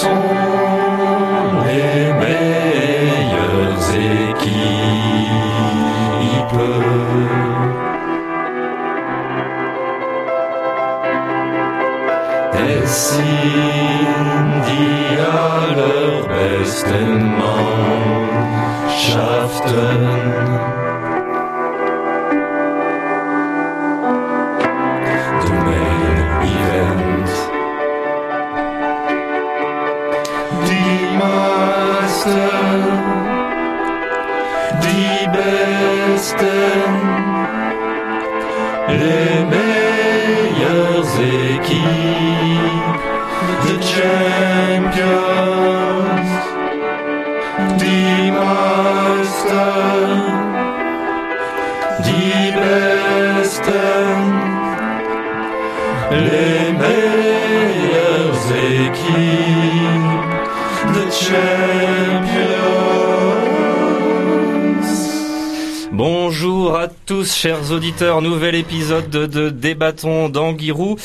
sont les meilleures équipes. Es sind die allerbesten Mannschaften. Tous, chers auditeurs. Nouvel épisode de, Débattons d'Anguirou.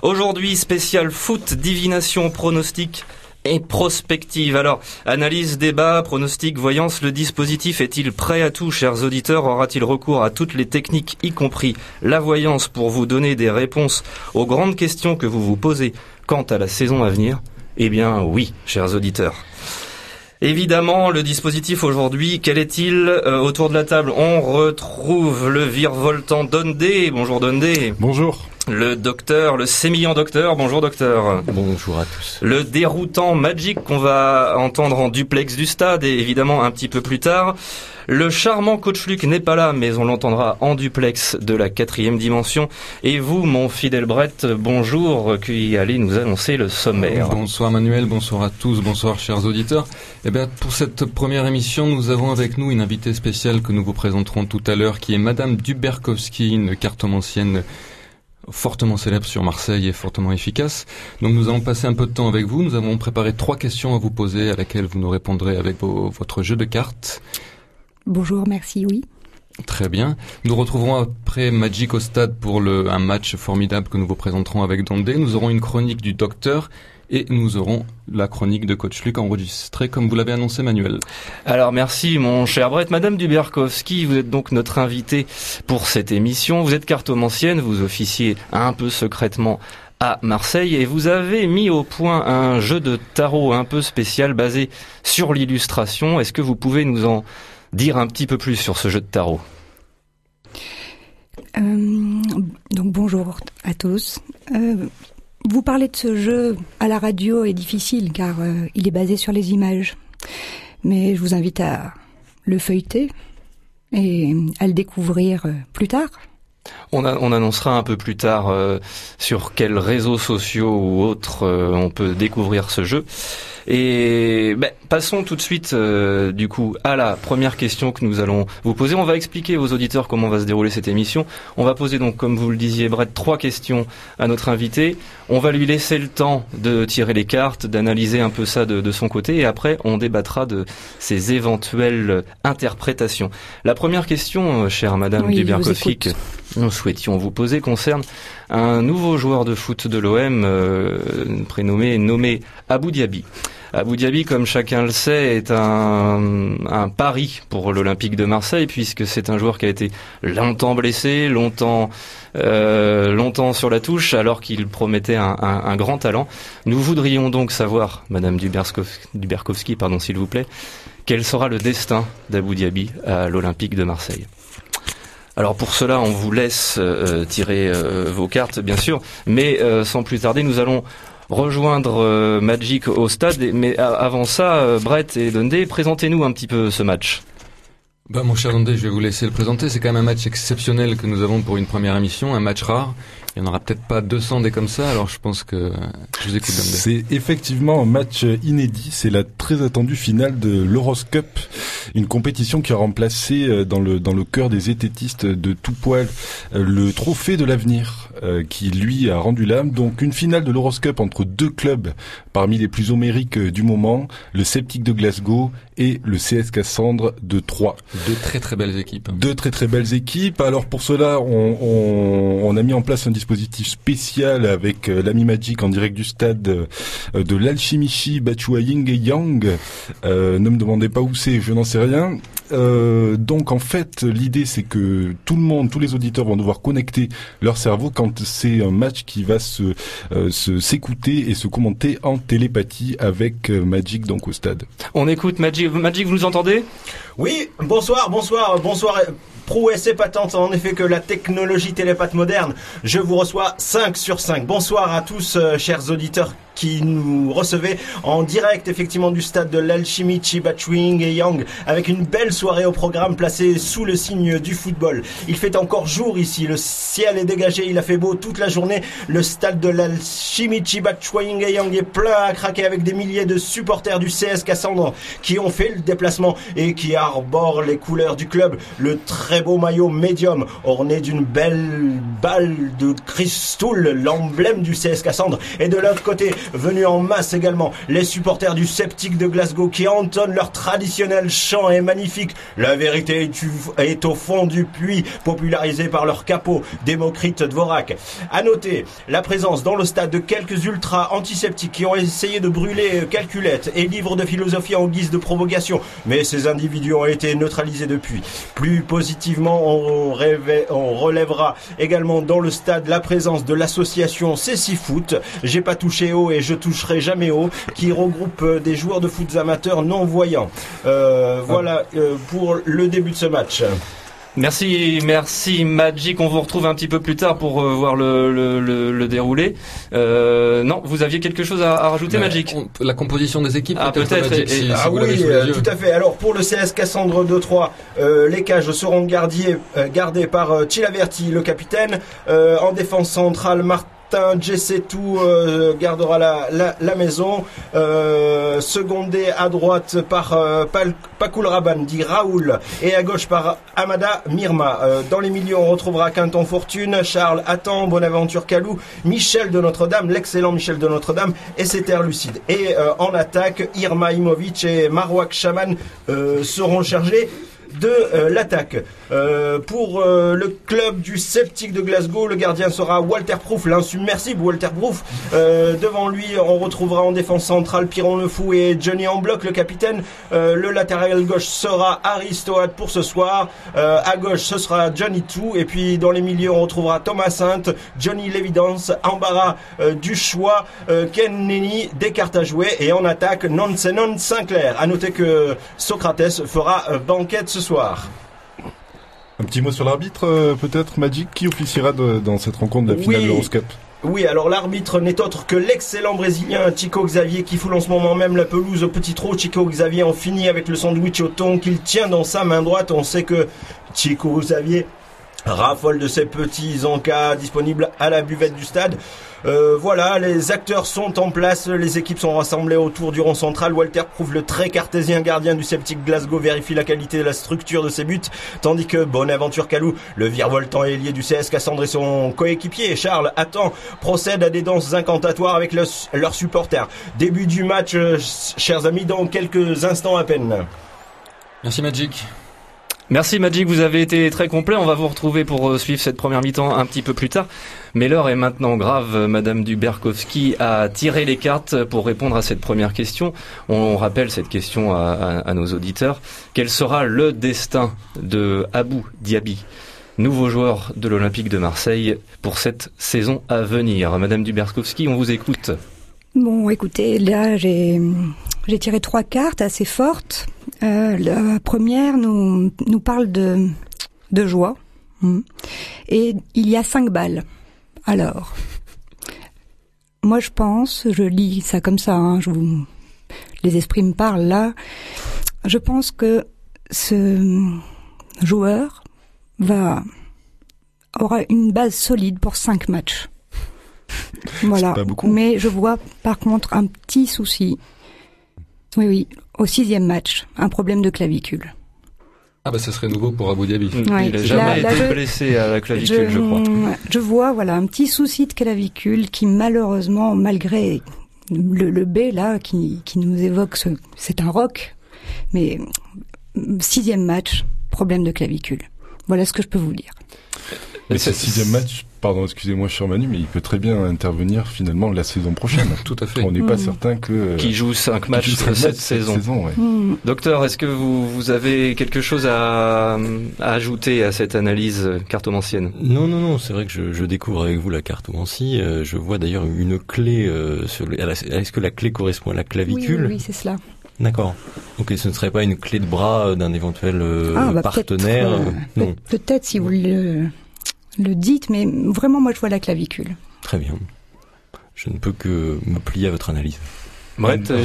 Aujourd'hui, spécial foot, divination, pronostic et prospective. Alors, analyse, débat, pronostic, voyance, le dispositif est-il prêt à tout, chers auditeurs? Aura-t-il recours à toutes les techniques, y compris la voyance, pour vous donner des réponses aux grandes questions que vous vous posez quant à la saison à venir? Eh bien, oui, chers auditeurs. Évidemment, le dispositif aujourd'hui, quel est-il Euh, Autour de la table, on retrouve le virevoltant Dondé. Bonjour Dondé. Bonjour. Le docteur, le sémillant docteur. Bonjour docteur. Bonjour à tous. Le déroutant Magic qu'on va entendre en duplex du stade et évidemment un petit peu plus tard. Le charmant coach Luc n'est pas là, mais on l'entendra en duplex de la quatrième dimension. Et vous, mon fidèle Brett, bonjour, qui allez nous annoncer le sommaire. Bonsoir Manuel, bonsoir à tous, bonsoir chers auditeurs. Eh bien, pour cette première émission, nous avons avec nous une invitée spéciale que nous vous présenterons tout à l'heure, qui est Madame Duberkowski, une cartomancienne fortement célèbre sur Marseille et fortement efficace. Donc nous allons passer un peu de temps avec vous. Nous avons préparé trois questions à vous poser à laquelle vous nous répondrez avec vos- votre jeu de cartes. Bonjour, merci, oui. Très bien. Nous retrouverons après Magic au stade pour le, un match formidable que nous vous présenterons avec Dondé. Nous aurons une chronique du docteur et nous aurons la chronique de Coach Luc enregistrée comme vous l'avez annoncé Manuel. Alors merci mon cher Brett. Madame Duberkowski, vous êtes donc notre invitée pour cette émission. Vous êtes cartomancienne, vous officiez un peu secrètement à Marseille et vous avez mis au point un jeu de tarot un peu spécial basé sur l'illustration. Est-ce que vous pouvez nous en dire un petit peu plus sur ce jeu de tarot? Euh, donc bonjour à tous. Euh, vous parler de ce jeu à la radio est difficile car euh, il est basé sur les images. Mais je vous invite à le feuilleter et à le découvrir euh, plus tard. on, annoncera un peu plus tard euh, sur quels réseaux sociaux ou autres on peut découvrir ce jeu. Et ben, passons tout de suite du coup à la première question que nous allons vous poser. On va expliquer aux auditeurs comment va se dérouler cette émission. On va poser donc, comme vous le disiez, Brett, trois questions à notre invité. On va lui laisser le temps de tirer les cartes, d'analyser un peu ça de, de son côté, et après on débattra de ses éventuelles interprétations. La première question, euh, chère Madame Oui, que nous souhaitions vous poser concerne un nouveau joueur de foot de l'OM euh, prénommé nommé Abou Diaby. Abou Diaby, comme chacun le sait, est un, pari pour l'Olympique de Marseille puisque c'est un joueur qui a été longtemps blessé, longtemps, euh, sur la touche, alors qu'il promettait un, grand talent. Nous voudrions donc savoir, Madame Duberkowski, pardon, s'il vous plaît, quel sera le destin d'Abou Diaby à l'Olympique de Marseille. Alors pour cela, on vous laisse euh, tirer euh, vos cartes, bien sûr, mais sans plus tarder, nous allons rejoindre euh, Magic au stade. Mais avant ça, euh, Brett et Dundee, présentez-nous un petit peu ce match. Bah, mon cher Dondé, je vais vous laisser le présenter. C'est quand même un match exceptionnel que nous avons pour une première émission, un match rare. Il n'y en aura peut-être pas 200 des comme ça, alors je pense que je vous écoute. C'est effectivement un match inédit. C'est la très attendue finale de l'Euros-Cup, une compétition qui a remplacé euh, dans le dans le cœur des ététistes de tout poil le trophée de l'avenir, euh, qui lui a rendu l'âme. Donc une finale de l'Euros-Cup entre deux clubs parmi les plus homériques euh, du moment, le Celtic de Glasgow et le CS Cassandre de Troyes. Deux très très belles équipes. Deux très très belles équipes. Alors pour cela, on, on, on a mis en place un dispositif spécial avec euh, l'ami Magic en direct du stade de l'Alchimichi Bachuaying et Yang. Euh, ne me demandez pas où c'est, je n'en sais rien. Euh, donc en fait, l'idée c'est que tout le monde, tous les auditeurs vont devoir connecter leur cerveau quand c'est un match qui va se euh, se s'écouter et se commenter en télépathie avec euh, Magic donc au stade. On écoute Magic. Magic, vous nous entendez? Oui, bonsoir, bonsoir, bonsoir. Prouesse épatante en effet que la technologie télépathe moderne. Je vous reçois 5 sur 5. Bonsoir à tous, euh, chers auditeurs qui nous recevaient en direct effectivement du stade de l'Alchimie Chibachwing et Yang avec une belle soirée au programme placée sous le signe du football. Il fait encore jour ici, le ciel est dégagé, il a fait beau toute la journée. Le stade de l'Alchimie Chibachwing et Yang est plein à craquer avec des milliers de supporters du CS Cassandre qui ont fait le déplacement et qui arborent les couleurs du club. Le très beau maillot médium orné d'une belle balle de Cristoul, l'emblème du CS Cassandre. Et de l'autre côté, venus en masse également, les supporters du Sceptique de Glasgow qui entonnent leur traditionnel chant et magnifique. La vérité est, au fond du puits, popularisé par leur capot, Démocrite Dvorak. À noter la présence dans le stade de quelques ultras antiseptiques qui ont essayé de brûler calculettes et livres de philosophie en guise de provocation, mais ces individus ont été neutralisés depuis. Plus positivement, on, relèvera également dans le stade la présence de l'association Céci Foot, j'ai pas touché haut et je toucherai jamais haut, qui regroupe euh, des joueurs de foot amateurs non voyants. Euh, voilà euh, pour le début de ce match. Merci, merci Magic. On vous retrouve un petit peu plus tard pour euh, voir le, le, le, le déroulé. Euh, non, vous aviez quelque chose à, à rajouter, Mais Magic on- La composition des équipes, Ah, peut-être, si, si ah oui, euh, tout à fait. Alors pour le CS Cassandre 2-3, euh, les cages seront gardées, euh, gardées par euh, Chilaverti, le capitaine. Euh, en défense centrale, Martin Jessetou euh, gardera la, maison. Euh, secondé à droite par euh, Pakul Raban, dit Raoul. Et à gauche par Amada Mirma. Euh, dans les milieux, on retrouvera Quinton Fortune, Charles Attan, Bonaventure Calou, Michel de Notre-Dame, l'excellent Michel de Notre-Dame, et Céter Lucide. Et euh, en attaque, Irma Imovic et Marwak Shaman euh, seront chargés de euh, l'attaque. Euh, pour euh, le club du Sceptique de Glasgow, le gardien sera Walter Proof, l'insubmersible Walter Proof. Devant lui, on retrouvera en défense centrale Piron Le Fou et Johnny en bloc, le capitaine. Le latéral gauche sera Aristoate pour ce soir. À gauche, ce sera Johnny Two. Et puis dans les milieux, on retrouvera Thomas Sainte, Johnny Lévidence, Embarras du choix, euh, Ken Nenny, des cartes à jouer. Et en attaque, Nonsenon Sinclair. À noter que Socrates fera banquette ce soir. Un petit mot sur l'arbitre euh, peut-être Magic qui officiera de- dans cette rencontre de la finale Oui. de l'Euroscup. Oui, alors l'arbitre n'est autre que l'excellent Brésilien Chico Xavier qui foule en ce moment même la pelouse au petit trot. Chico Xavier en finit avec le sandwich au thon qu'il tient dans sa main droite. On sait que Chico Xavier raffole de ces petits encas disponibles à la buvette du stade. Euh, voilà, les acteurs sont en place, les équipes sont rassemblées autour du rond central. Walter prouve le très cartésien gardien du sceptique Glasgow vérifie la qualité et la structure de ses buts, tandis que Bonaventure Calou, le virevoltant ailier du CS Cassandre et son coéquipier Charles Attend procèdent à des danses incantatoires avec le- leurs supporters. Début du match, euh, chers amis, dans quelques instants à peine. Merci Magic. Merci Magic, vous avez été très complet. On va vous retrouver pour euh, suivre cette première mi-temps un petit peu plus tard. Mais l'heure est maintenant grave. Madame Duberkowski a tiré les cartes pour répondre à cette première question. On rappelle cette question à, nos auditeurs. Quel sera le destin de Abou Diaby nouveau joueur de l'Olympique de Marseille pour cette saison à venir? Madame Duberkowski, on vous écoute. Bon, écoutez, là, j'ai tiré trois cartes assez fortes. Euh, la première nous, parle de, de joie. Hmm. Et il y a cinq balles. Alors, moi je pense, je lis ça comme ça, hein, je vous, les esprits me parlent là. Je pense que ce joueur va aura une base solide pour cinq matchs. Voilà. pas beaucoup. Mais je vois par contre un petit souci. Oui, oui. Au sixième match, un problème de clavicule. Ah bah ça serait nouveau pour Abu Dhabi. Ouais. Il a Là- jamais là, été je- blessé à la clavicule, je, crois. je vois, voilà, un petit souci de clavicule qui malheureusement, malgré le, le B là, qui, qui nous évoque, ce- c'est un rock, mais mm, sixième match, problème de clavicule. Voilà ce que je peux vous dire. Mais c'est- ce sixième match, pardon, excusez-moi, cher Manu, mais il peut très bien intervenir finalement la saison prochaine. Tout à fait. On n'est pas Mm. certain que euh, Qui joue cinq matchs sera cette match saison. ouais. Hmm. Docteur, est-ce que vous, vous avez quelque chose à, à ajouter à cette analyse cartomancienne? Non, non, non, c'est vrai que je, je découvre avec vous la cartomancie. Euh, je vois d'ailleurs une clé euh, sur le... alors, Est-ce que la clé correspond à la clavicule? Oui, oui, c'est cela. D'accord. Ok, ce ne serait pas une clé de bras d'un éventuel euh, ah, bah, partenaire? peut-être, euh, Non, peut- Peut-être si vous le, le dites, mais vraiment, moi, je vois la clavicule. très bien. Je ne peux que me plier à votre analyse. Brett, euh,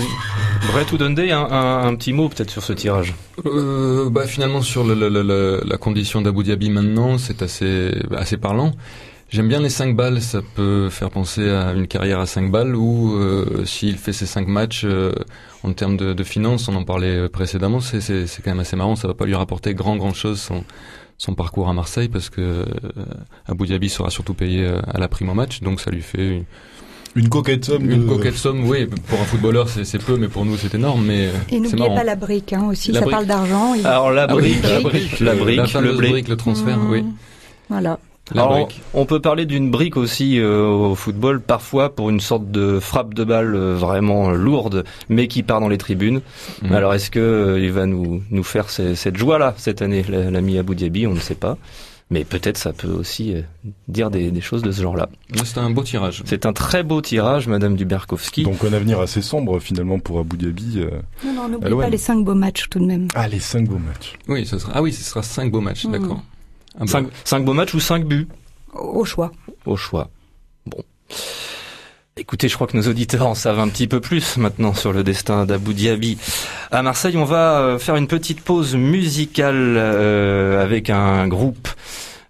Brett ou Dundee, un, un- un petit mot peut-être sur ce tirage. Euh, bah finalement sur le- le- le- le- la condition d'Abu Dhabi maintenant, c'est assez assez parlant. J'aime bien les 5 balles, ça peut faire penser à une carrière à 5 balles où euh, s'il fait ses 5 matchs euh, en termes de, de finances, on en parlait précédemment, c'est c'est c'est quand même assez marrant, ça va pas lui rapporter grand grand chose son son parcours à Marseille parce que euh, Abu Dhabi sera surtout payé euh, à la prime au match, donc ça lui fait une, Une coquette somme. une de- coquette somme. Oui, pour un footballeur c'est peu, mais pour nous c'est énorme. Mais euh, Et n'oubliez pas la brique hein, aussi, La ça brique. parle d'argent. Alors la Ah oui, brique, la brique, la brique, la le fameuse blé. brique, le transfert, oui. Voilà. Alors, on peut parler d'une brique aussi euh, au football, parfois pour une sorte de frappe de balle euh, vraiment lourde, mais qui part dans les tribunes. Mhm. Alors est-ce que euh, il va nous nous faire ces- cette joie-là cette année, la- l'ami Abu Dhabi On ne sait pas, mais peut-être ça peut aussi euh, dire des, des choses de ce genre-là. C'était un beau tirage. C'est un très beau tirage, Madame Duberkowski. Donc un avenir assez sombre finalement pour Abu Dhabi. euh. Non, non, pas les cinq beaux matchs tout de même. Ah, les cinq beaux matchs. Oui, ce sera. Ah oui, ce sera cinq beaux matchs, Mhm. d'accord. Ah bah, Cinq, cinq beaux matchs ou cinq buts Au choix. au choix. Bon. Écoutez, je crois que nos auditeurs en savent un petit peu plus maintenant sur le destin d'Abu Dhabi. À Marseille, on va euh, faire une petite pause musicale euh, avec un groupe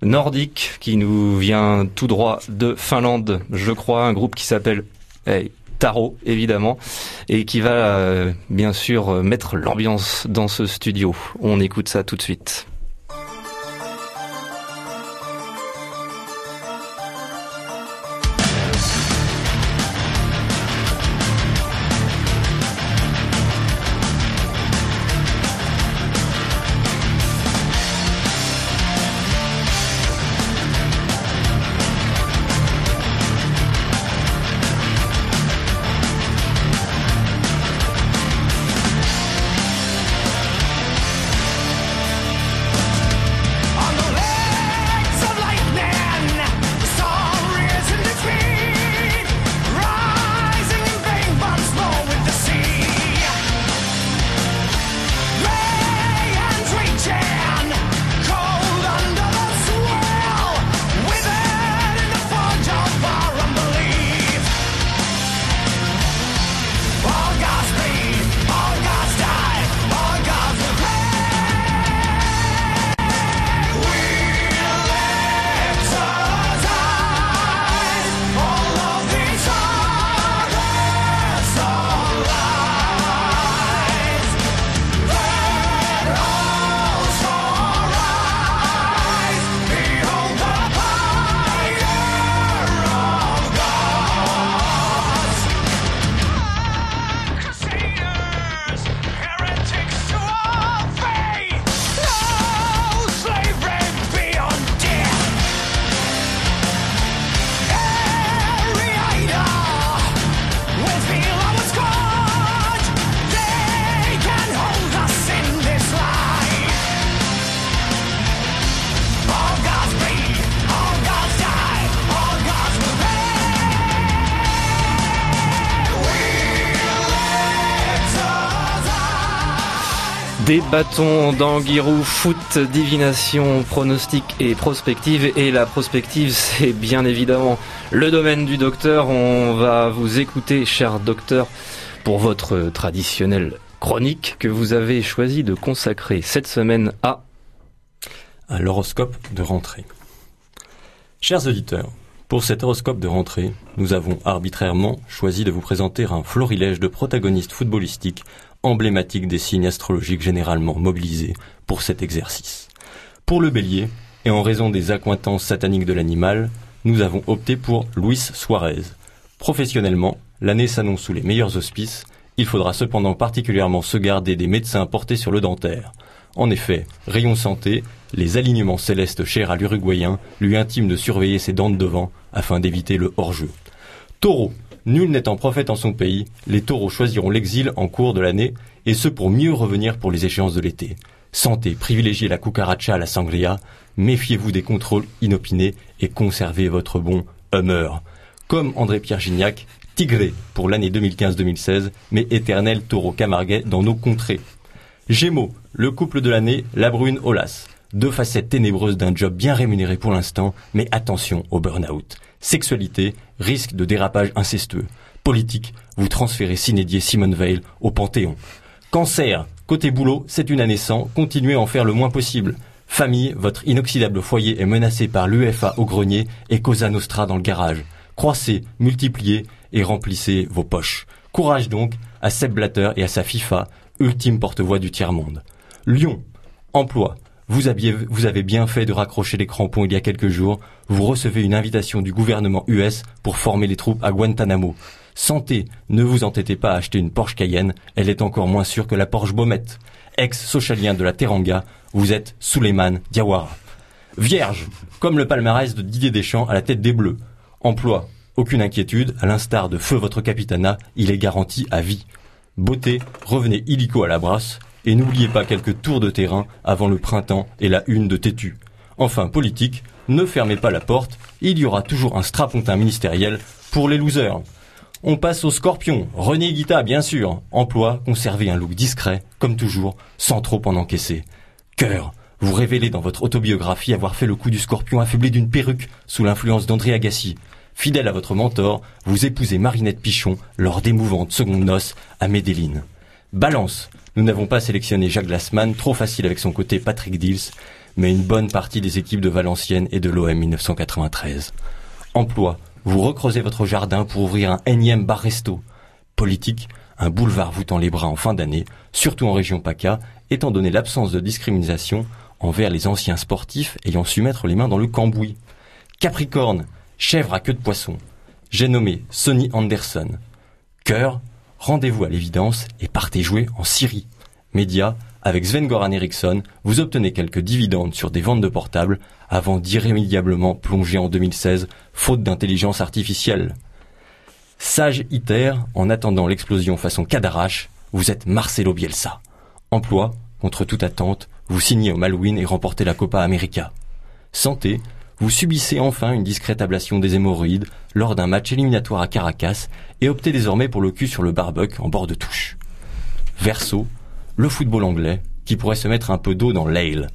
nordique qui nous vient tout droit de Finlande, je crois, un groupe qui s'appelle eh, Taro, évidemment, et qui va euh, bien sûr mettre l'ambiance dans ce studio. On écoute ça tout de suite. Bâtons d'Anguirou, foot, divination, pronostic et prospective. Et la prospective, c'est bien évidemment le domaine du docteur. On va vous écouter, cher docteur, pour votre traditionnelle chronique que vous avez choisi de consacrer cette semaine à... à l'horoscope de rentrée. Chers auditeurs, pour cet horoscope de rentrée, nous avons arbitrairement choisi de vous présenter un florilège de protagonistes footballistiques emblématiques des signes astrologiques généralement mobilisés pour cet exercice. Pour le bélier, et en raison des accointances sataniques de l'animal, nous avons opté pour Luis Suarez. Professionnellement, l'année s'annonce sous les meilleurs auspices, il faudra cependant particulièrement se garder des médecins portés sur le dentaire. En effet, rayon santé, les alignements célestes chers à l'Uruguayen lui intiment de surveiller ses dents de devant afin d'éviter le hors-jeu. Taureau, nul n'étant prophète en son pays, les taureaux choisiront l'exil en cours de l'année, et ce pour mieux revenir pour les échéances de l'été. Santé, privilégiez la cucaracha à la sangria, méfiez-vous des contrôles inopinés et conservez votre bon humeur. Comme André-Pierre Gignac, tigré pour l'année 2015-2016, mais éternel taureau camarguais dans nos contrées. Gémeaux, le couple de l'année, la brune Olas. Deux facettes ténébreuses d'un job bien rémunéré pour l'instant, mais attention au burn-out. Sexualité, risque de dérapage incestueux. Politique, vous transférez Sinédier Simone Veil au Panthéon. Cancer, côté boulot, c'est une année sans, continuez à en faire le moins possible. Famille, votre inoxydable foyer est menacé par l'UFA au grenier et Cosa Nostra dans le garage. Croissez, multipliez et remplissez vos poches. Courage donc à Seb Blatter et à sa FIFA, ultime porte-voix du tiers-monde. Lyon, emploi. Vous, aviez- vous avez bien fait de raccrocher les crampons il y a quelques jours. Vous recevez une invitation du gouvernement US pour former les troupes à Guantanamo. Santé, ne vous entêtez pas à acheter une Porsche Cayenne, elle est encore moins sûre que la Porsche Baumette. Ex-socialien de la Teranga, vous êtes Suleiman Diawara. Vierge, comme le palmarès de Didier Deschamps à la tête des Bleus. Emploi, aucune inquiétude, à l'instar de Feu votre capitana, il est garanti à vie. Beauté, revenez illico à la brasse, et n'oubliez pas quelques tours de terrain avant le printemps et la une de Tétu. Enfin, politique, ne fermez pas la porte, il y aura toujours un strapontin ministériel pour les losers. On passe au scorpion, René Guita bien sûr. Emploi, conservez un look discret, comme toujours, sans trop en encaisser. Cœur, vous révélez dans votre autobiographie avoir fait le coup du scorpion affublé d'une perruque sous l'influence d'André Agassi. Fidèle à votre mentor, vous épousez Marinette Pichon lors d'émouvantes secondes noces à Medellin. Balance, nous n'avons pas sélectionné Jacques Glassman, trop facile avec son côté Patrick Dils, mais une bonne partie des équipes de Valenciennes et de l'OM 1993. Emploi, vous recreusez votre jardin pour ouvrir un énième bar-resto. Politique, un boulevard vous tend les bras en fin d'année, surtout en région PACA, étant donné l'absence de discrimination envers les anciens sportifs ayant su mettre les mains dans le cambouis. Capricorne, chèvre à queue de poisson. J'ai nommé Sonny Anderson. Cœur, rendez-vous à l'évidence et partez jouer en Syrie. Média, avec Sven-Goran Eriksson, vous obtenez quelques dividendes sur des ventes de portables avant d'irrémédiablement plonger en 2016, faute d'intelligence artificielle. Sage ITER, en attendant l'explosion façon Cadarache, vous êtes Marcelo Bielsa. Emploi, contre toute attente, vous signez au Malouine et remportez la Copa América. Santé, vous subissez enfin une discrète ablation des hémorroïdes lors d'un match éliminatoire à Caracas et optez désormais pour le cul sur le barbecue en bord de touche. Verso, le football anglais, qui pourrait se mettre un peu d'eau dans l'ale.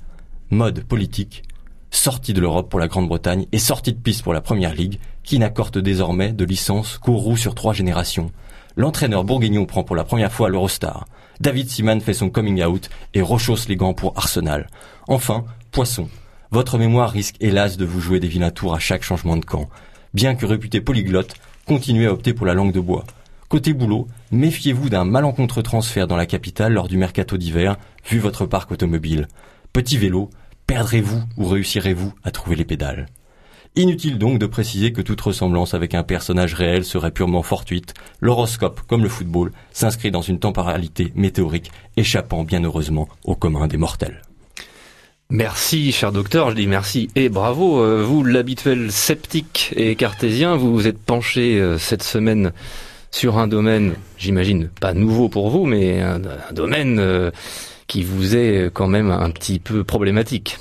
Mode politique, sortie de l'Europe pour la Grande-Bretagne et sortie de piste pour la Première Ligue, qui n'accorde désormais de licence qu'aux roues sur trois générations. L'entraîneur bourguignon prend pour la première fois l'Eurostar. David Seaman fait son coming out et rechausse les gants pour Arsenal. Enfin, Poisson. Votre mémoire risque hélas de vous jouer des vilains tours à chaque changement de camp. Bien que réputé polyglotte, continuez à opter pour la langue de bois. Côté boulot, méfiez-vous d'un malencontreux transfert dans la capitale lors du mercato d'hiver, vu votre parc automobile. Petit vélo, perdrez-vous ou réussirez-vous à trouver les pédales? Inutile donc de préciser que toute ressemblance avec un personnage réel serait purement fortuite. L'horoscope, comme le football, s'inscrit dans une temporalité météorique, échappant bien heureusement au commun des mortels. Merci, cher docteur. Je dis merci et bravo. Euh, Vous, l'habituel sceptique et cartésien, vous vous êtes penché euh, cette semaine sur un domaine, j'imagine, pas nouveau pour vous, mais un, un domaine euh, qui vous est quand même un petit peu problématique.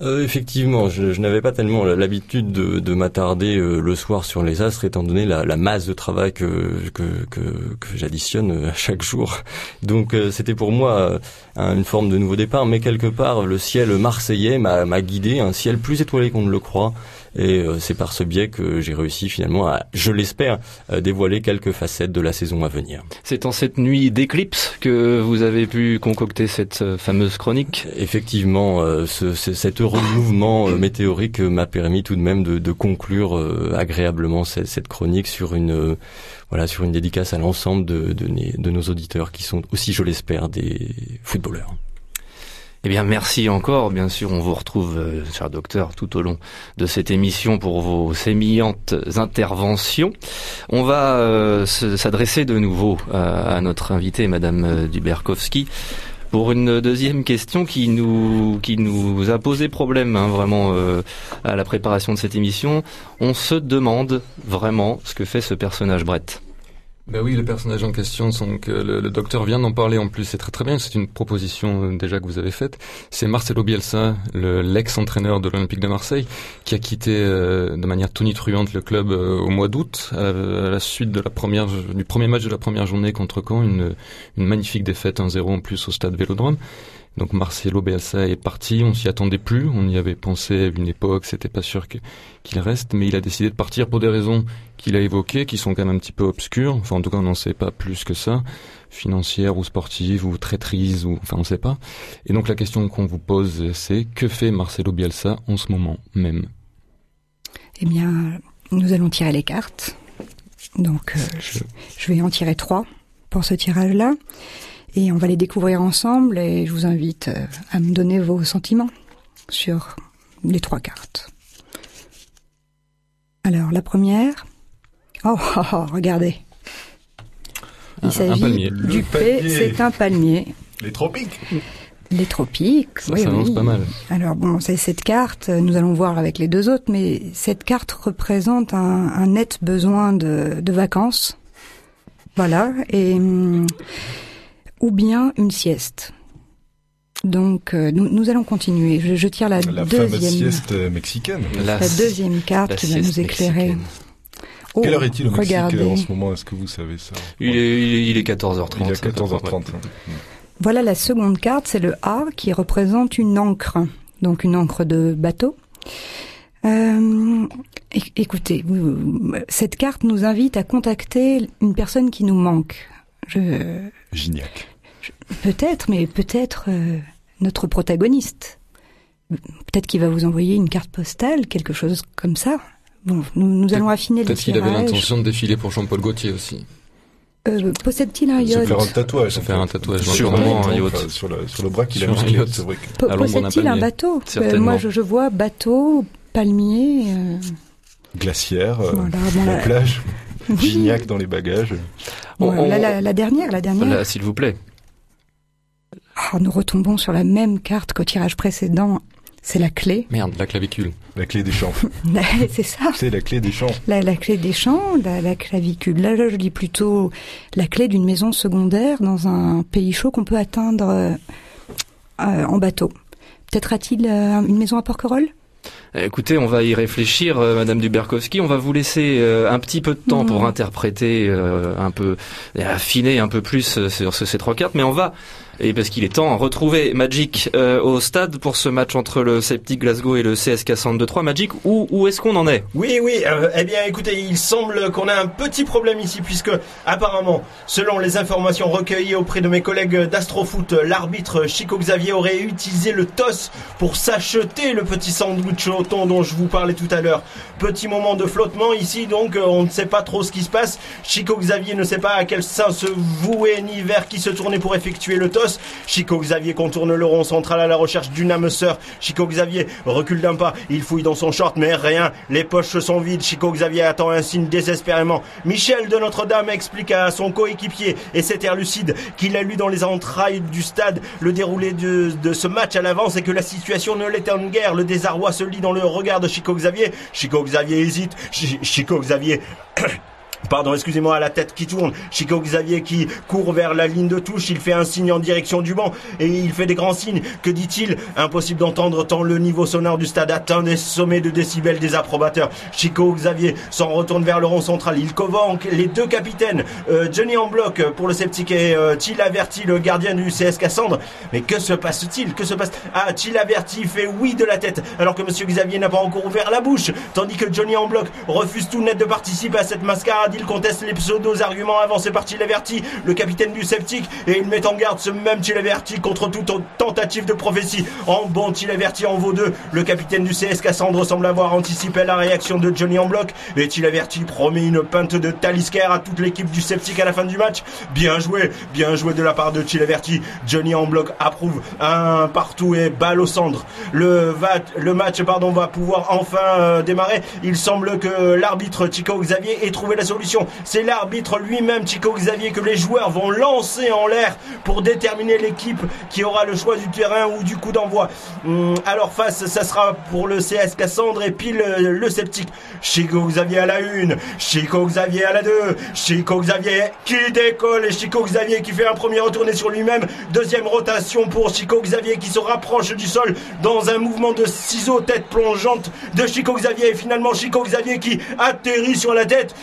Euh, effectivement, je, je n'avais pas tellement l'habitude de, de m'attarder euh, le soir sur les astres, étant donné la, masse de travail que, j'additionne euh, chaque jour. Donc euh, c'était pour moi un- une forme de nouveau départ, mais quelque part le ciel marseillais m'a m'a guidé, un ciel plus étoilé qu'on ne le croit, et euh, c'est par ce biais que j'ai réussi finalement à, je l'espère, euh, dévoiler quelques facettes de la saison à venir. C'est en cette nuit d'éclipse que vous avez pu concocter cette euh, fameuse chronique? Effectivement, euh, ce, ce- cet heureux mouvement euh, météorique m'a permis tout de même de, de conclure euh, agréablement cette, cette chronique sur une voilà sur une dédicace à l'ensemble de, de, de nos auditeurs qui sont aussi, je l'espère, des footballeurs. Eh bien, merci encore. Bien sûr, on vous retrouve, euh, cher docteur, tout au long de cette émission pour vos sémillantes interventions. On va euh, se- s'adresser de nouveau à, à notre invitée, Madame euh, Duberkowski. pour une deuxième question qui nous qui nous a posé problème hein, vraiment euh, à la préparation de cette émission. On se demande vraiment ce que fait ce personnage Brett. Ben oui, le personnage en question, le, docteur vient d'en parler en plus, c'est très très bien, c'est une proposition euh, déjà que vous avez faite. C'est Marcelo Bielsa, le- l'ex-entraîneur de l'Olympique de Marseille, qui a quitté euh, de manière tonitruante le club euh, au mois d'août, à, la suite de la première, du premier match de la première journée contre Caen, une magnifique défaite 1-0 en plus au stade Vélodrome. Donc Marcelo Bielsa est parti, on s'y attendait plus, on y avait pensé à une époque, c'était pas sûr qu'il reste, mais il a décidé de partir pour des raisons qu'il a évoquées, qui sont quand même un petit peu obscures. Enfin, en tout cas, on n'en sait pas plus que ça, financières ou sportives ou traîtrises ou enfin, on sait pas. Et donc la question qu'on vous pose, c'est que fait Marcelo Bielsa en ce moment même? Eh bien, nous allons tirer les cartes. Donc, euh, je, je vais en tirer trois pour ce tirage-là. Et on va les découvrir ensemble et je vous invite euh, à me donner vos sentiments sur les trois cartes. Alors, la première. Oh, oh, oh, regardez. Il un s'agit du P, palmier. c'est un palmier. Les tropiques. Les tropiques, Ça oui, pas mal. Alors bon, c'est cette carte, euh, nous allons voir avec les deux autres, mais cette carte représente un, un net besoin de, de vacances. Voilà, et hum, ou bien une sieste. Donc euh, nous, nous allons continuer. Je, je tire la, La fameuse deuxième, sieste euh, mexicaine. la deuxième carte la qui va nous éclairer. mexicaine. Oh, Quelle heure est-il au Mexique regardez. euh, en ce moment? Est-ce que vous savez ça? Il est, il est, il est 14h30. Il est à à peu près, 14h30. ouais. Voilà la seconde carte, c'est le A qui représente une encre, donc une encre de bateau. Euh, éc- écoutez, cette carte nous invite à contacter une personne qui nous manque. Je, Gignac. peut-être, mais peut-être euh, notre protagoniste. Peut-être qu'il va vous envoyer une carte postale, quelque chose comme ça. Bon, nous, nous allons affiner le Peut-être qu'il avait l'intention de défiler pour Jean-Paul Gaultier aussi. Euh, Possède-t-il un Se yacht faire un tatouage. Se faire un tatouage. Sûrement un yacht. enfin, Sur, le- sur le bras qu'il a un yacht. Possède-t-il un bateau Euh. Moi, je, je vois bateau, palmier. euh, Glaciaire, euh, Voilà, bon, la la- plage. Gignac dans les bagages. On- Ouais, on- la, la- la dernière, la dernière. S'il vous plaît. Ah, nous retombons sur la même carte qu'au tirage précédent. C'est la clé. Merde, la clavicule. La clé des champs. c'est ça. C'est la clé des champs. La, la clé des champs, la, la clavicule. Là, là, je dis plutôt la clé d'une maison secondaire dans un pays chaud qu'on peut atteindre euh, euh, en bateau. Peut-être a-t-il euh, une maison à Porquerolles? Écoutez, on va y réfléchir, euh, Madame Duberkowski. On va vous laisser euh, un petit peu de temps Mhm. pour interpréter euh, un peu, et affiner un peu plus euh, sur ce- ces trois cartes. Mais on va, et parce qu'il est temps, retrouver Magic euh, au stade pour ce match entre le Celtic Glasgow et le CSK 62-3. Magic, où, où est-ce qu'on en est? Oui, oui, euh, eh bien écoutez, il semble qu'on a un petit problème ici puisque apparemment, selon les informations recueillies auprès de mes collègues d'Astrofoot, l'arbitre Chico Xavier aurait utilisé le TOS pour s'acheter le petit sandwich au thon dont je vous parlais tout à l'heure. Petit moment de flottement ici, donc euh, on ne sait pas trop ce qui se passe. Chico Xavier ne sait pas à quel sein se vouer ni vers qui se tourner pour effectuer le TOS. Chico Xavier contourne le rond central à la recherche d'une âme sœur. Chico Xavier recule d'un pas, il fouille dans son short, mais rien. Les poches sont vides. Chico Xavier attend un signe désespérément. Michel de Notre-Dame explique à son coéquipier, et c'est air lucide, qu'il a lu dans les entrailles du stade le déroulé de, ce match à l'avance et que la situation ne l'était en guerre. Le désarroi se lit dans le regard de Chico Xavier. Chico Xavier hésite. Chi- Chico Xavier Pardon, excusez-moi, la tête qui tourne. Chico Xavier qui court vers la ligne de touche. Il fait un signe en direction du banc et il fait des grands signes. Que dit-il? Impossible d'entendre tant le niveau sonore du stade atteint des sommets de décibels des approbateurs. Chico Xavier s'en retourne vers le rond central. Il convoque les deux capitaines, euh, Johnny en bloc pour le sceptique et euh, Averti, le gardien du CS Cassandre. Mais que se passe-t-il? Que se passe Ah, Thiel Averti fait oui de la tête alors que Monsieur Xavier n'a pas encore ouvert la bouche. Tandis que Johnny en bloc refuse tout net de participer à cette mascarade. Il conteste les pseudos arguments avancés par Thiel Averti, le capitaine du sceptique, et il met en garde ce même Thiel Averti contre toute tentative de prophétie. En bon Thiel Averti en vaut deux. Le capitaine du CS Cassandre semble avoir anticipé la réaction de Johnny en bloc, et Thiel Averti promet une pinte de Talisker à toute l'équipe du sceptique à la fin du match. Bien joué, bien joué de la part de Thiel Averti. Johnny en bloc approuve un partout et balle au va, le match pardon, va pouvoir enfin euh, démarrer. Il semble que l'arbitre Chico Xavier ait trouvé la solution C'est l'arbitre lui-même, Chico Xavier, que les joueurs vont lancer en l'air pour déterminer l'équipe qui aura le choix du terrain ou du coup d'envoi. Hum, alors face, ça sera pour le CS Cassandre et puis le, le sceptique. Chico Xavier à la une, Chico Xavier à la deux, Chico Xavier qui décolle et Chico Xavier qui fait un premier retourné sur lui-même. Deuxième rotation pour Chico Xavier qui se rapproche du sol dans un mouvement de ciseaux tête plongeante de Chico Xavier. Et finalement Chico Xavier qui atterrit sur la tête.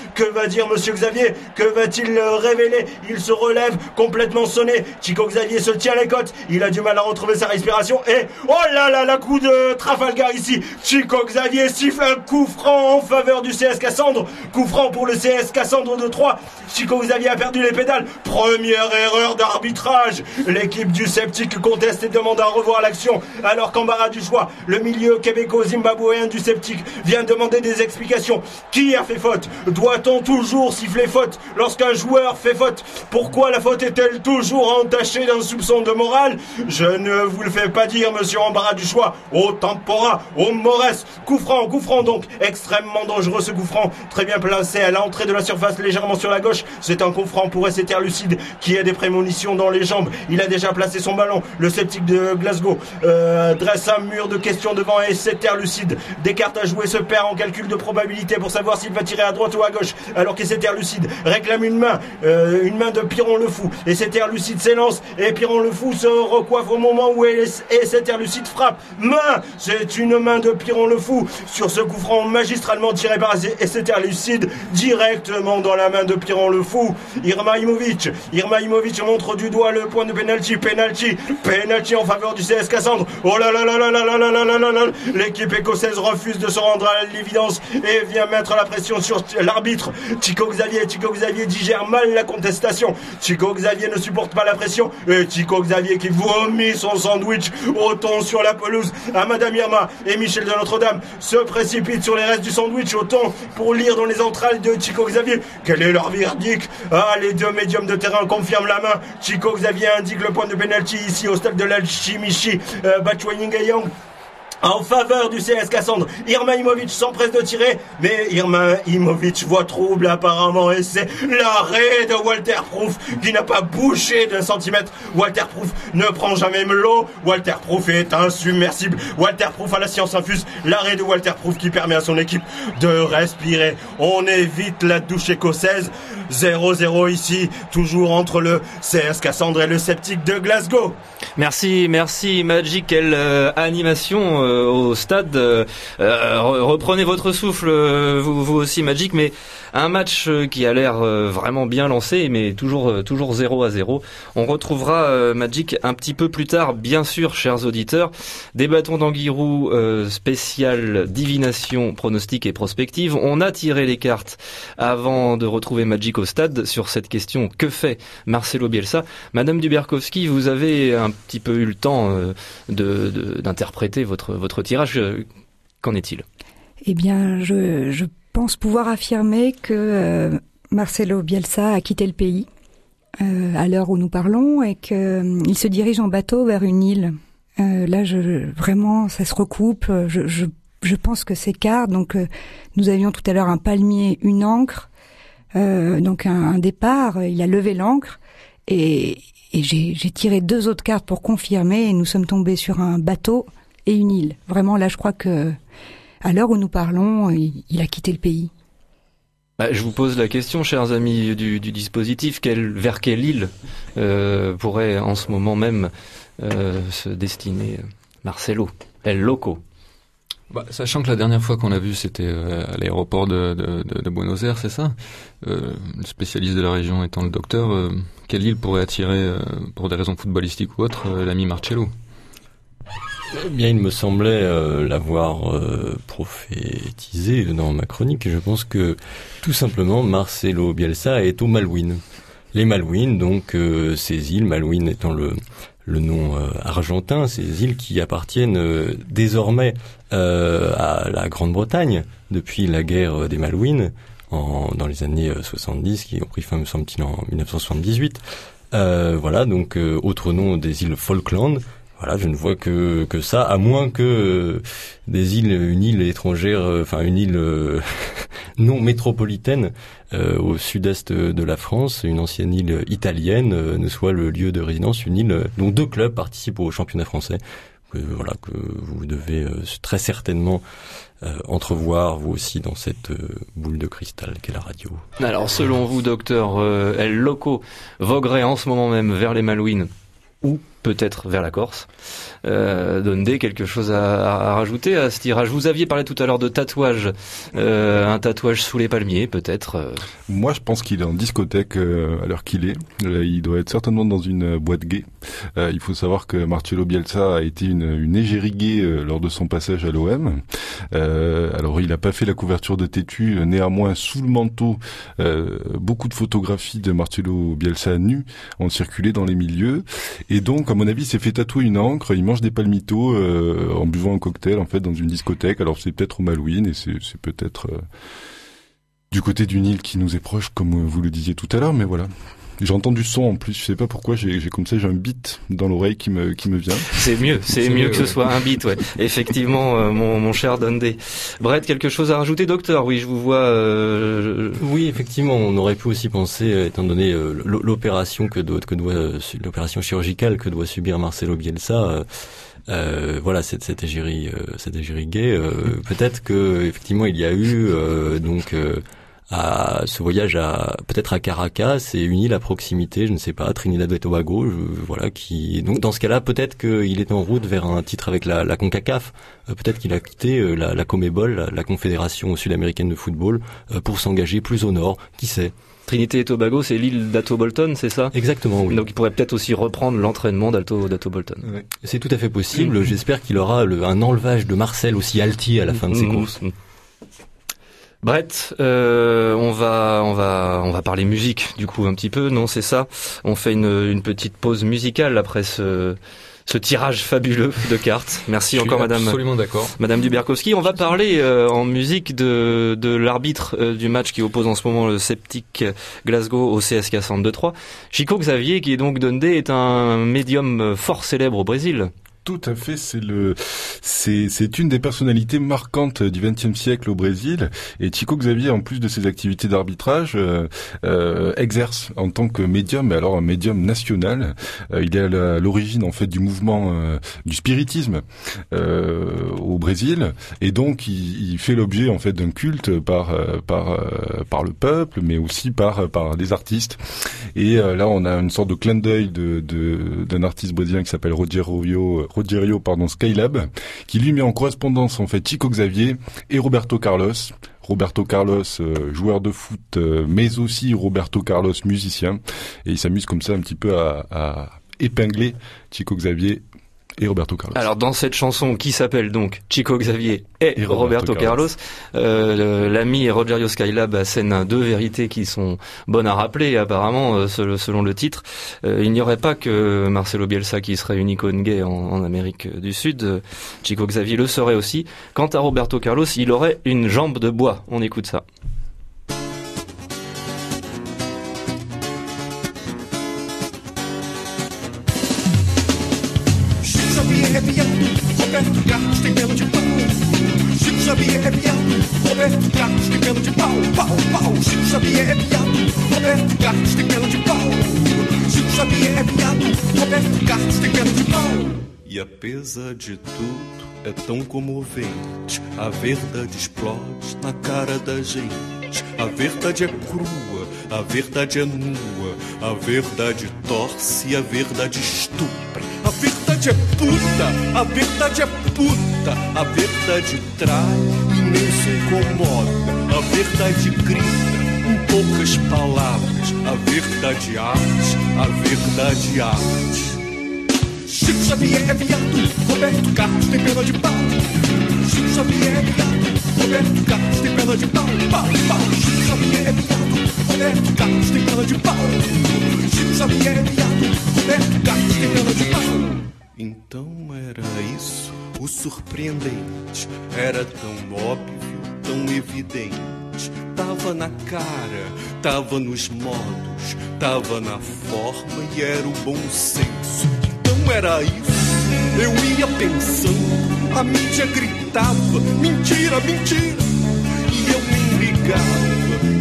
Dire Monsieur Xavier Que va-t-il révéler? Il se relève complètement sonné. Chico Xavier se tient les côtes. Il a du mal à retrouver sa respiration. Et oh là là, la coup de Trafalgar ici. Chico Xavier siffle un coup franc en faveur du CS Cassandre. Coup franc pour le CS Cassandre de 3. Chico Xavier a perdu les pédales. Première erreur d'arbitrage. L'équipe du sceptique conteste et demande à revoir l'action. Alors qu'embarras du choix, le milieu québéco-zimbabwéen du sceptique vient demander des explications. Qui a fait faute? Doit-on toujours siffler faute lorsqu'un joueur fait faute Pourquoi la faute est-elle toujours entachée d'un soupçon de morale? Je ne vous le fais pas dire, monsieur embarras du choix. Au tempora, au Morès. Coup franc, donc. Extrêmement dangereux ce coup. Très bien placé à l'entrée de la surface, légèrement sur la gauche. C'est un coup pour SCTR Lucide qui a des prémonitions dans les jambes. Il a déjà placé son ballon. Le sceptique de Glasgow euh, dresse un mur de questions devant SCTR Lucide. Descartes a joué ce père en calcul de probabilité pour savoir s'il va tirer à droite ou à gauche. Alors qu'SCTR Lucide réclame une main, euh, une main de Piron le Fou. SCTR Lucide s'élance et Piron le Fou se recoiffe au moment où SCTR Lucide frappe. Main C'est une main de Piron le Fou sur ce coup franc magistralement tiré par SCTR Lucide directement dans la main de Piron le Fou. Irma Imovic. Irma Imovic montre du doigt le point de penalty. Penalty. Penalty en faveur du CS Cassandre. Oh là là là là là là là là là là là. L'équipe écossaise refuse de se rendre à l'évidence et vient mettre la pression sur l'arbitre. Chico Xavier. Chico Xavier digère mal la contestation. Chico Xavier ne supporte pas la pression. Et Chico Xavier qui vomit son sandwich au thon sur la pelouse à Madame Irma et Michel de Notre-Dame se précipite sur les restes du sandwich au thon pour lire dans les entrailles de Chico Xavier. Quel est leur verdict? Ah, les deux médiums de terrain confirment la main. Chico Xavier indique le point de pénalty ici au stade de l'Alchimichi. Euh, en faveur du CS Cassandre. Irma Imovic s'empresse de tirer, mais Irma Imovic voit trouble apparemment et c'est l'arrêt de Walter Proof qui n'a pas bougé d'un centimètre. Walter Proof ne prend jamais l'eau. Walter Proof est insubmersible. Walter Proof à la science infuse. L'arrêt de Walter Proof qui permet à son équipe de respirer. On évite la douche écossaise. 0-0 ici, toujours entre le CS Cassandre et le sceptique de Glasgow. Merci, merci Magic, quelle euh, animation euh, au stade. Euh, re- reprenez votre souffle, vous, aussi Magic, mais un match qui a l'air vraiment bien lancé, mais toujours toujours 0 à 0. On retrouvera Magic un petit peu plus tard, bien sûr, chers auditeurs. Des bâtons d'Anguirou spécial divination, pronostic et prospective. On a tiré les cartes avant de retrouver Magic stade sur cette question que fait Marcelo Bielsa? Madame Duberkowski, vous avez un petit peu eu le temps euh, d'interpréter votre votre tirage. Qu'en est-il? Eh bien, je, pense pouvoir affirmer que euh, Marcelo Bielsa a quitté le pays euh, à l'heure où nous parlons et qu'il se dirige en bateau vers une île. Là, je, vraiment, ça se recoupe. Je, pense que c'est quart. Donc, nous avions tout à l'heure un palmier, une ancre, euh, donc un, départ. Il a levé l'ancre et, et j'ai tiré deux autres cartes pour confirmer. Et nous sommes tombés sur un bateau et une île. Vraiment, là, je crois que à l'heure où nous parlons, il, a quitté le pays. Bah, je vous pose la question, chers amis du, dispositif, quelle, vers quelle île euh, pourrait en ce moment même euh, se destiner Marcelo, El Loco? Bah, sachant que la dernière fois qu'on l'a vu, c'était euh, à l'aéroport de, de, de, Buenos Aires, c'est ça? Euh, Le spécialiste de la région étant le docteur, euh, quelle île pourrait attirer, euh, pour des raisons footballistiques ou autres, euh, l'ami Marcello? Eh bien, il me semblait euh, l'avoir prophétisé dans ma chronique. Je pense que tout simplement Marcelo Bielsa est au Malouines. Les Malouines, donc ces îles, Malouines étant le le nom euh, argentin, ces îles qui appartiennent euh, désormais euh, à la Grande-Bretagne depuis la guerre des Malouines en, dans les années euh, 70, qui ont pris fin, me semble-t-il, en 1978. Euh, voilà, donc autre nom des îles Falkland. Voilà, je ne vois que que ça, à moins que euh, des îles, une île étrangère, euh, enfin une île euh, non métropolitaine au sud-est de la France, une ancienne île italienne, ne soit le lieu de résidence, une île dont deux clubs participent au championnat français. Voilà que vous devez très certainement entrevoir vous aussi dans cette boule de cristal qu'est la radio. Alors, selon vous, docteur El Loco voguerait en ce moment même vers les Malouines ou peut-être vers la Corse. Euh, quelque chose à, à rajouter à ce tirage Vous aviez parlé tout à l'heure de tatouage, euh, un tatouage sous les palmiers, peut-être. euh. Moi, je pense qu'il est en discothèque euh, à l'heure qu'il est. Il doit être certainement dans une euh, boîte gay. Euh, il faut savoir que Marcelo Bielsa a été une, une égérie gay euh, lors de son passage à l'OM. Alors, il n'a pas fait la couverture de euh, Néanmoins, sous le manteau, beaucoup de photographies de Marcelo Bielsa nu ont circulé dans les milieux. Et donc, à mon avis, s'est fait tatouer une encre. Il mange des palmitos euh, en buvant un cocktail, en fait, dans une discothèque. Alors, c'est peut-être au Malouine et c'est peut-être... euh, du côté d'une île qui nous est proche, comme vous le disiez tout à l'heure, mais voilà. J'ai entendu son en plus, je sais pas pourquoi, j'ai j'ai comme ça, j'ai un beat dans l'oreille qui me, qui me vient. C'est mieux, c'est mieux que ce soit un beat, ouais. Effectivement, euh, mon, mon cher Dundee. Brett, quelque chose à rajouter, docteur? Oui, je vous vois. euh, Oui, effectivement, on aurait pu aussi penser, euh, étant donné euh, l'o- l'opération que doit, que doit euh, l'opération chirurgicale que doit subir Marcelo Bielsa, euh, euh, voilà, cette, cette égérie, euh, cette égérie gay, euh, peut-être que effectivement il y a eu euh, donc euh, à ce voyage à peut-être à Caracas et une île à proximité, je ne sais pas, Trinidad et Tobago, je- voilà, qui donc dans ce cas-là peut-être qu'il est en route vers un titre avec la, la Concacaf, Euh, peut-être qu'il a quitté euh, la, la Comebol, la, la Confédération sud-américaine de football, euh, pour s'engager plus au nord, qui sait? Trinité et Tobago, c'est l'île d'Atto Bolton, c'est ça? Exactement, oui. Donc il pourrait peut-être aussi reprendre l'entraînement d'Alto, Bolton. C'est tout à fait possible. J'espère qu'il aura le- un enlevage de Marcel aussi altier à la fin de ses Mhm. courses. Brett, euh, on va, on va, on va parler musique du coup un petit peu. Non, c'est ça? On fait une, une petite pause musicale après ce, ce tirage fabuleux de cartes. Merci Je suis encore, Madame. Absolument d'accord. Madame Duberkowski, on va parler euh, en musique de, de l'arbitre euh, du match qui oppose en ce moment le Sceptic Glasgow au CSK 62-3. Chico Xavier, qui est donc Dundee, est un médium fort célèbre au Brésil. Tout à fait, c'est le, c'est, c'est une des personnalités marquantes du XXe siècle au Brésil. Et Chico Xavier, en plus de ses activités d'arbitrage, euh, euh, exerce en tant que médium, mais alors un médium national. Euh, il est à l'origine en fait du mouvement du spiritisme au Brésil, et donc il, fait l'objet en fait d'un culte par par par le peuple, mais aussi par par des artistes. Et là, on a une sorte de clin d'œil d'un artiste brésilien qui s'appelle Rogerio Rogerio pardon Skylab, qui lui met en correspondance en fait Chico Xavier et Roberto Carlos. Roberto Carlos, euh, joueur de foot, euh, mais aussi Roberto Carlos, musicien. Et il s'amuse comme ça un petit peu à, à épingler Chico Xavier et Roberto Carlos. Alors dans cette chanson qui s'appelle donc Chico Xavier et, Et Roberto, Roberto Carlos, euh, l'ami Rogerio Skylab assène deux vérités qui sont bonnes à rappeler apparemment euh, sel- selon le titre. Euh, il n'y aurait pas que Marcelo Bielsa qui serait une icône gay en, en Amérique du Sud. Chico Xavier le serait aussi. Quant à Roberto Carlos, il aurait une jambe de bois. On écoute ça. De tudo, é tão comovente. A verdade explode na cara da gente. A verdade é crua, a verdade é nua. A verdade torce e a verdade estupra. A verdade é puta, a verdade é puta. A verdade trai e nem se incomoda. A verdade grita em poucas palavras. A verdade arte, a verdade arte. Chico Xavier é viado, Roberto Carlos tem pena de pau. Chico Xavier é viado, Roberto Carlos tem pena de pau, pau, pau. Chico Xavier é viado, Roberto Carlos tem pena de pau. Chico Xavier é viado, Roberto Carlos tem pena de pau. Então era isso o surpreendente. Era tão óbvio, tão evidente. Tava na cara, tava nos modos, tava na forma e era o bom senso. Então era isso. Eu ia pensando, a mídia gritava: mentira, mentira. E eu me ligava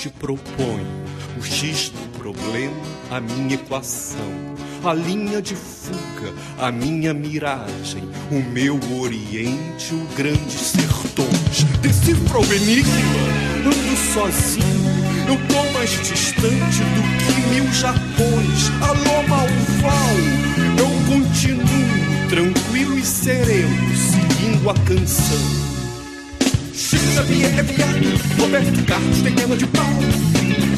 te proponho, o X do problema, a minha equação, a linha de fuga, a minha miragem, o meu oriente, o grandes sertões. Decifra o enigma, ando sozinho, eu tô mais distante do que mil Japões. Alô, Malval, eu continuo tranquilo e sereno, seguindo a canção. Chico Xavier é viado, Roberto Carlos tem cana de pau.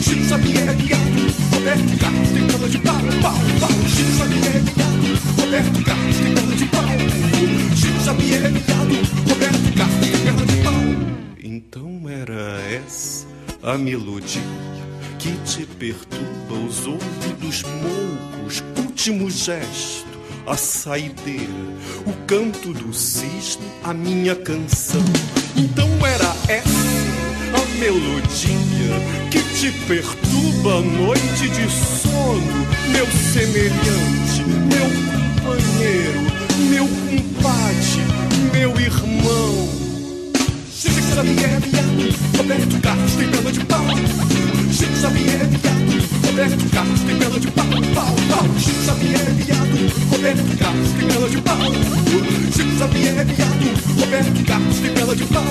Chico Xavier é viado, Roberto Carlos tem cana de pau. Pau, pau. Chico Xavier é viado, Roberto Carlos tem cana de pau. Chico Xavier é viado, Roberto Carlos tem cana de pau. Então era essa a melodia que te perturba os ouvidos moucos, último gesto, a saideira, o canto do cisne, a minha canção. Então era essa a melodia que te perturba noite de sono, meu semelhante, meu companheiro, meu compadre, meu irmão. Chico Xavier é viado, Roberto Carlos tem cana de pau. Chico Xavier é viado, Roberto Carlos tem cana de pau. Pau, pau. Chico Xavier é viado, Roberto Carlos tem cana de pau. Chico Xavier é viado, Roberto Carlos tem cana de pau.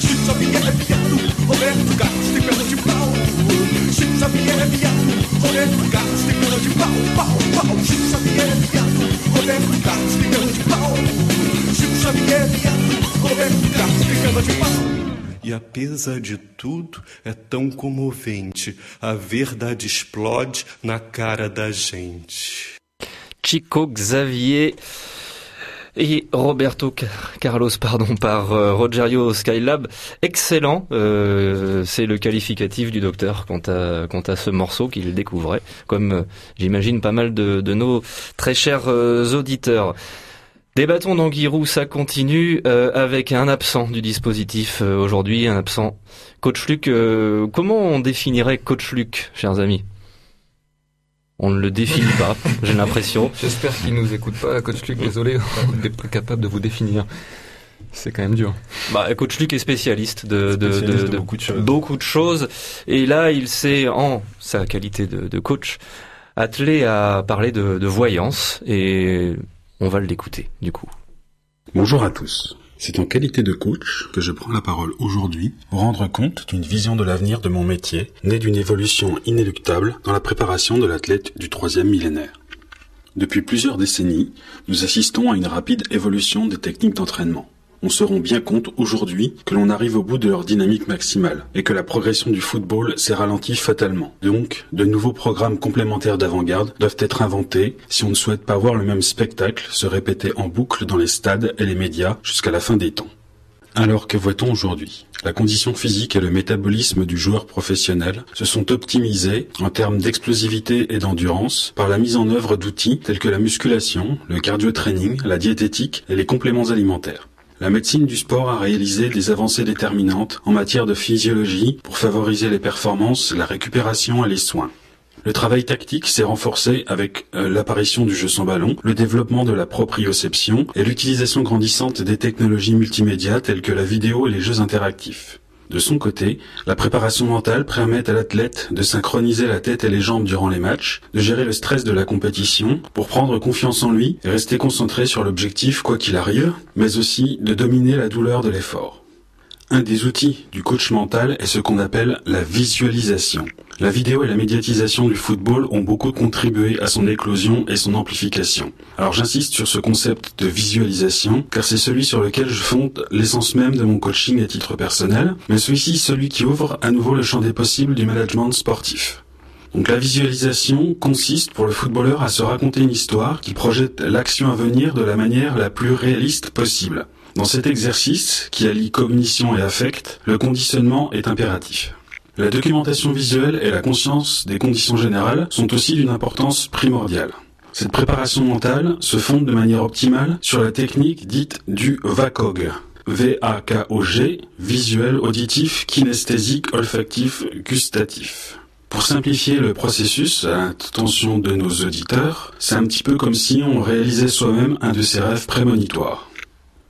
Chico Xavier é viado, Roberto Carlos tem cana de pau. Chico Xavier é viado, Roberto Carlos tem cana de pau. Pau, pau. Chico Xavier é viado, Roberto Carlos tem cana de pau. Chico Xavier é viado, Roberto Carlos tem cana de pau. E apesar de tudo, é tão comovente. A verdade explode na cara da gente. Chico Xavier et Roberto Car- Carlos pardon par euh, Rogerio Skylab excellent euh, c'est le qualificatif du docteur quant à quant à ce morceau qu'il découvrait comme euh, j'imagine pas mal de, nos très chers euh, auditeurs Débattons d'Anguirou, ça continue euh, avec un absent du dispositif euh, aujourd'hui, un absent. Coach Luc, euh, comment on définirait Coach Luc, chers amis? On ne le définit pas, j'ai l'impression. J'espère qu'il nous écoute pas, coach Luc, désolé, on n'est pas capable de vous définir. C'est quand même dur. Bah, Coach Luc est spécialiste de, de, Spécialiste de- de de beaucoup de choses. beaucoup de choses. Et là, il s'est, en sa qualité de, de coach, attelé à parler de, de voyance. Et on va l'écouter, du coup. Bonjour à tous. C'est en qualité de coach que je prends la parole aujourd'hui pour rendre compte d'une vision de l'avenir de mon métier, née d'une évolution inéluctable dans la préparation de l'athlète du troisième millénaire. Depuis plusieurs décennies, nous assistons à une rapide évolution des techniques d'entraînement. On se rend bien compte aujourd'hui que l'on arrive au bout de leur dynamique maximale et que la progression du football s'est ralentie fatalement. Donc, de nouveaux programmes complémentaires d'avant-garde doivent être inventés si on ne souhaite pas voir le même spectacle se répéter en boucle dans les stades et les médias jusqu'à la fin des temps. Alors que voit-on aujourd'hui? La condition physique et le métabolisme du joueur professionnel se sont optimisés en termes d'explosivité et d'endurance par la mise en œuvre d'outils tels que la musculation, le cardio-training, la diététique et les compléments alimentaires. La médecine du sport a réalisé des avancées déterminantes en matière de physiologie pour favoriser les performances, la récupération et les soins. Le travail tactique s'est renforcé avec euh, l'apparition du jeu sans ballon, le développement de la proprioception et l'utilisation grandissante des technologies multimédia telles que la vidéo et les jeux interactifs. De son côté, la préparation mentale permet à l'athlète de synchroniser la tête et les jambes durant les matchs, de gérer le stress de la compétition pour prendre confiance en lui et rester concentré sur l'objectif quoi qu'il arrive, mais aussi de dominer la douleur de l'effort. Un des outils du coach mental est ce qu'on appelle la visualisation. La vidéo et la médiatisation du football ont beaucoup contribué à son éclosion et son amplification. Alors j'insiste sur ce concept de visualisation car c'est celui sur lequel je fonde l'essence même de mon coaching à titre personnel, mais aussi celui qui ouvre à nouveau le champ des possibles du management sportif. Donc la visualisation consiste pour le footballeur à se raconter une histoire qui projette l'action à venir de la manière la plus réaliste possible. Dans cet exercice, qui allie cognition et affect, le conditionnement est impératif. La documentation visuelle et la conscience des conditions générales sont aussi d'une importance primordiale. Cette préparation mentale se fonde de manière optimale sur la technique dite du VACOG. V-A-K-O-G, visuel, auditif, kinesthésique, olfactif, gustatif. Pour simplifier le processus à l'attention de nos auditeurs, c'est un petit peu comme si on réalisait soi-même un de ses rêves prémonitoires.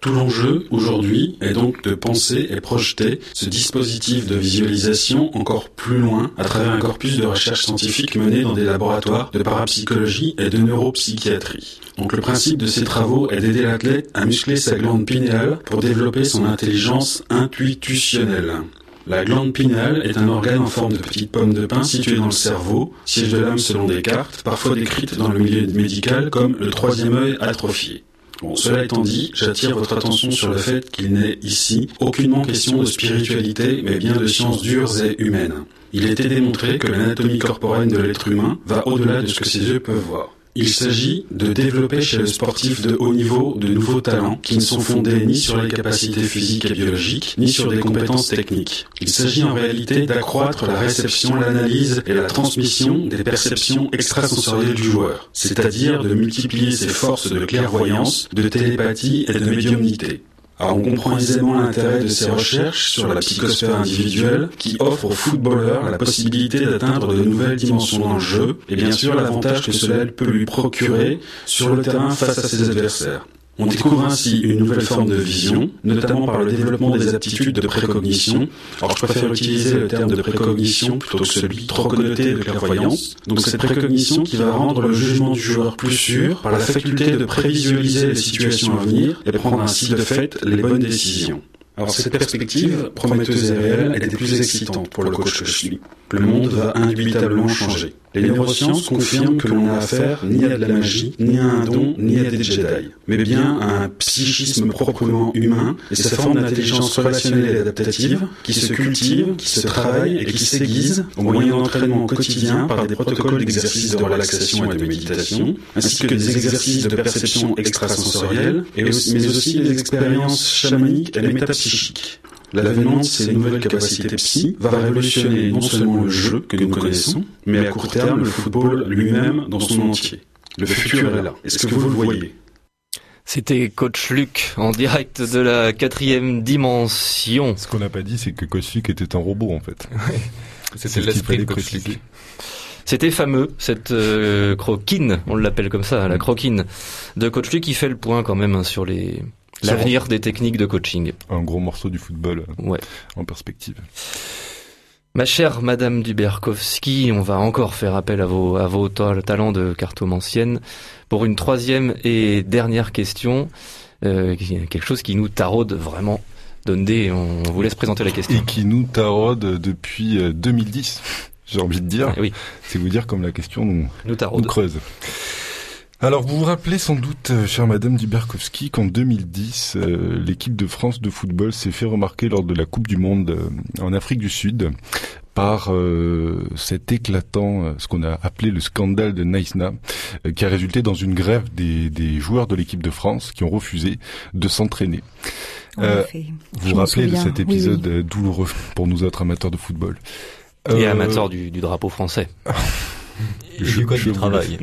Tout l'enjeu aujourd'hui est donc de penser et projeter ce dispositif de visualisation encore plus loin à travers un corpus de recherche scientifique mené dans des laboratoires de parapsychologie et de neuropsychiatrie. Donc le principe de ces travaux est d'aider l'athlète à muscler sa glande pinéale pour développer son intelligence intuitionnelle. La glande pinéale est un organe en forme de petite pomme de pin situé dans le cerveau, siège de l'âme selon Descartes, parfois décrite dans le milieu médical comme le troisième œil atrophié. Bon, cela étant dit, j'attire votre attention sur le fait qu'il n'est ici aucunement question de spiritualité, mais bien de sciences dures et humaines. Il été démontré que l'anatomie corporelle de l'être humain va au-delà de ce que ses yeux peuvent voir. Il s'agit de développer chez le sportif de haut niveau de nouveaux talents qui ne sont fondés ni sur les capacités physiques et biologiques, ni sur des compétences techniques. Il s'agit en réalité d'accroître la réception, l'analyse et la transmission des perceptions extrasensorielles du joueur, c'est-à-dire de multiplier ses forces de clairvoyance, de télépathie et de médiumnité. On comprend aisément l'intérêt de ces recherches sur la psychosphère individuelle qui offre aux footballeurs la possibilité d'atteindre de nouvelles dimensions dans le jeu et bien sûr l'avantage que cela peut lui procurer sur le terrain face à ses adversaires. On découvre ainsi une nouvelle forme de vision, notamment par le développement des aptitudes de précognition. Alors je préfère utiliser le terme de précognition plutôt que celui trop connoté de clairvoyance. Donc cette précognition qui va rendre le jugement du joueur plus sûr par la faculté de prévisualiser les situations à venir et prendre ainsi de fait les bonnes décisions. Alors cette perspective, prometteuse et réelle, était plus excitante pour le coach que je suis. Le monde va indubitablement changer. Les neurosciences confirment que l'on a affaire ni à de la magie, ni à un don, ni à des Jedi, mais bien à un psychisme proprement humain et sa forme d'intelligence relationnelle et adaptative qui se cultive, qui se travaille et qui s'aiguise au moyen d'entraînement quotidien par des protocoles d'exercices de relaxation et de méditation, ainsi que des exercices de perception extrasensorielle, mais aussi des expériences chamaniques et métapsychiques. L'avènement de ces nouvelles capacités psy va révolutionner non seulement le jeu que nous connaissons, mais à court terme le football lui-même dans son entier. Le futur est là. Est-ce que vous le voyez? C'était coach Luc en direct de la quatrième dimension. Ce qu'on n'a pas dit, c'est que coach Luc était un robot en fait. C'était l'esprit de Coach. Luc. C'était fameux, cette euh, croquine, on l'appelle comme ça, la croquine de coach Luc qui fait le point quand même hein, sur les l'avenir des techniques de coaching. Un gros morceau du football euh, Ouais. en perspective. Ma chère Madame Duberkowski, on va encore faire appel à vos, à vos ta- talents de cartomancienne pour une troisième et dernière question, euh, quelque chose qui nous taraude vraiment. Dondé, on vous laisse présenter la question. Et qui nous taraude depuis euh, 2010, j'ai envie de dire. Ah oui, C'est vous dire comme la question nous, nous nous taraude. creuse. Alors, vous vous rappelez sans doute, euh, chère Madame Duberkowski, qu'en 2010, euh, l'équipe de France de football s'est fait remarquer lors de la Coupe du Monde euh, en Afrique du Sud par euh, cet éclatant, ce qu'on a appelé le scandale de Naïsna, euh, qui a résulté dans une grève des, des joueurs de l'équipe de France qui ont refusé de s'entraîner. Euh. Vous vous rappelez de cet épisode oui. douloureux pour nous autres amateurs de football Et Euh, amateur du, du drapeau français. Et Je- du code du travail.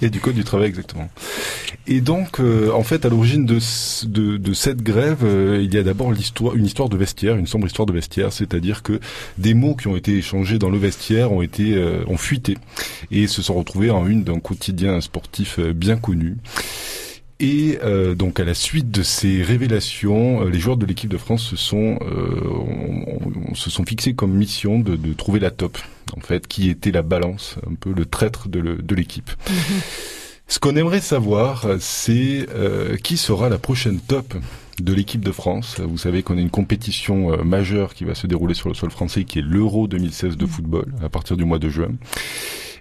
Et du code du travail, exactement. Et donc, euh, en fait, à l'origine de, de, de cette grève, euh, il y a d'abord l'histoire, une histoire de vestiaire, une sombre histoire de vestiaire, c'est-à-dire que des mots qui ont été échangés dans le vestiaire ont été euh, ont fuité et se sont retrouvés en une d'un quotidien sportif euh, bien connu. Et euh, donc à la suite de ces révélations, euh, les joueurs de l'équipe de France se sont euh, on- on- se sont fixés comme mission de, de trouver la top, en fait, qui était la balance, un peu le traître de l'équipe. Ce qu'on aimerait savoir, c'est euh, qui sera la prochaine top de l'équipe de France. Vous savez qu'on a une compétition euh, majeure qui va se dérouler sur le sol français, qui est l'Euro 2016 de football, à partir du mois de juin.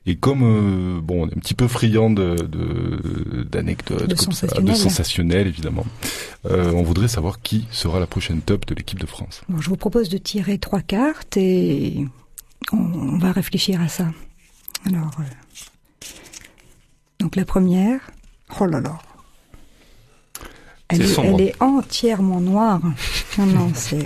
Et comme euh, bon, on est un petit peu friand de de- d'anecdotes, De ça, de sensationnel. évidemment, euh, on voudrait savoir qui sera la prochaine top de l'équipe de France. Bon, je vous propose de tirer trois cartes et on, on va réfléchir à ça. Alors, euh, donc la première, oh là là, elle, est, elle est entièrement noire. Non, non, c'est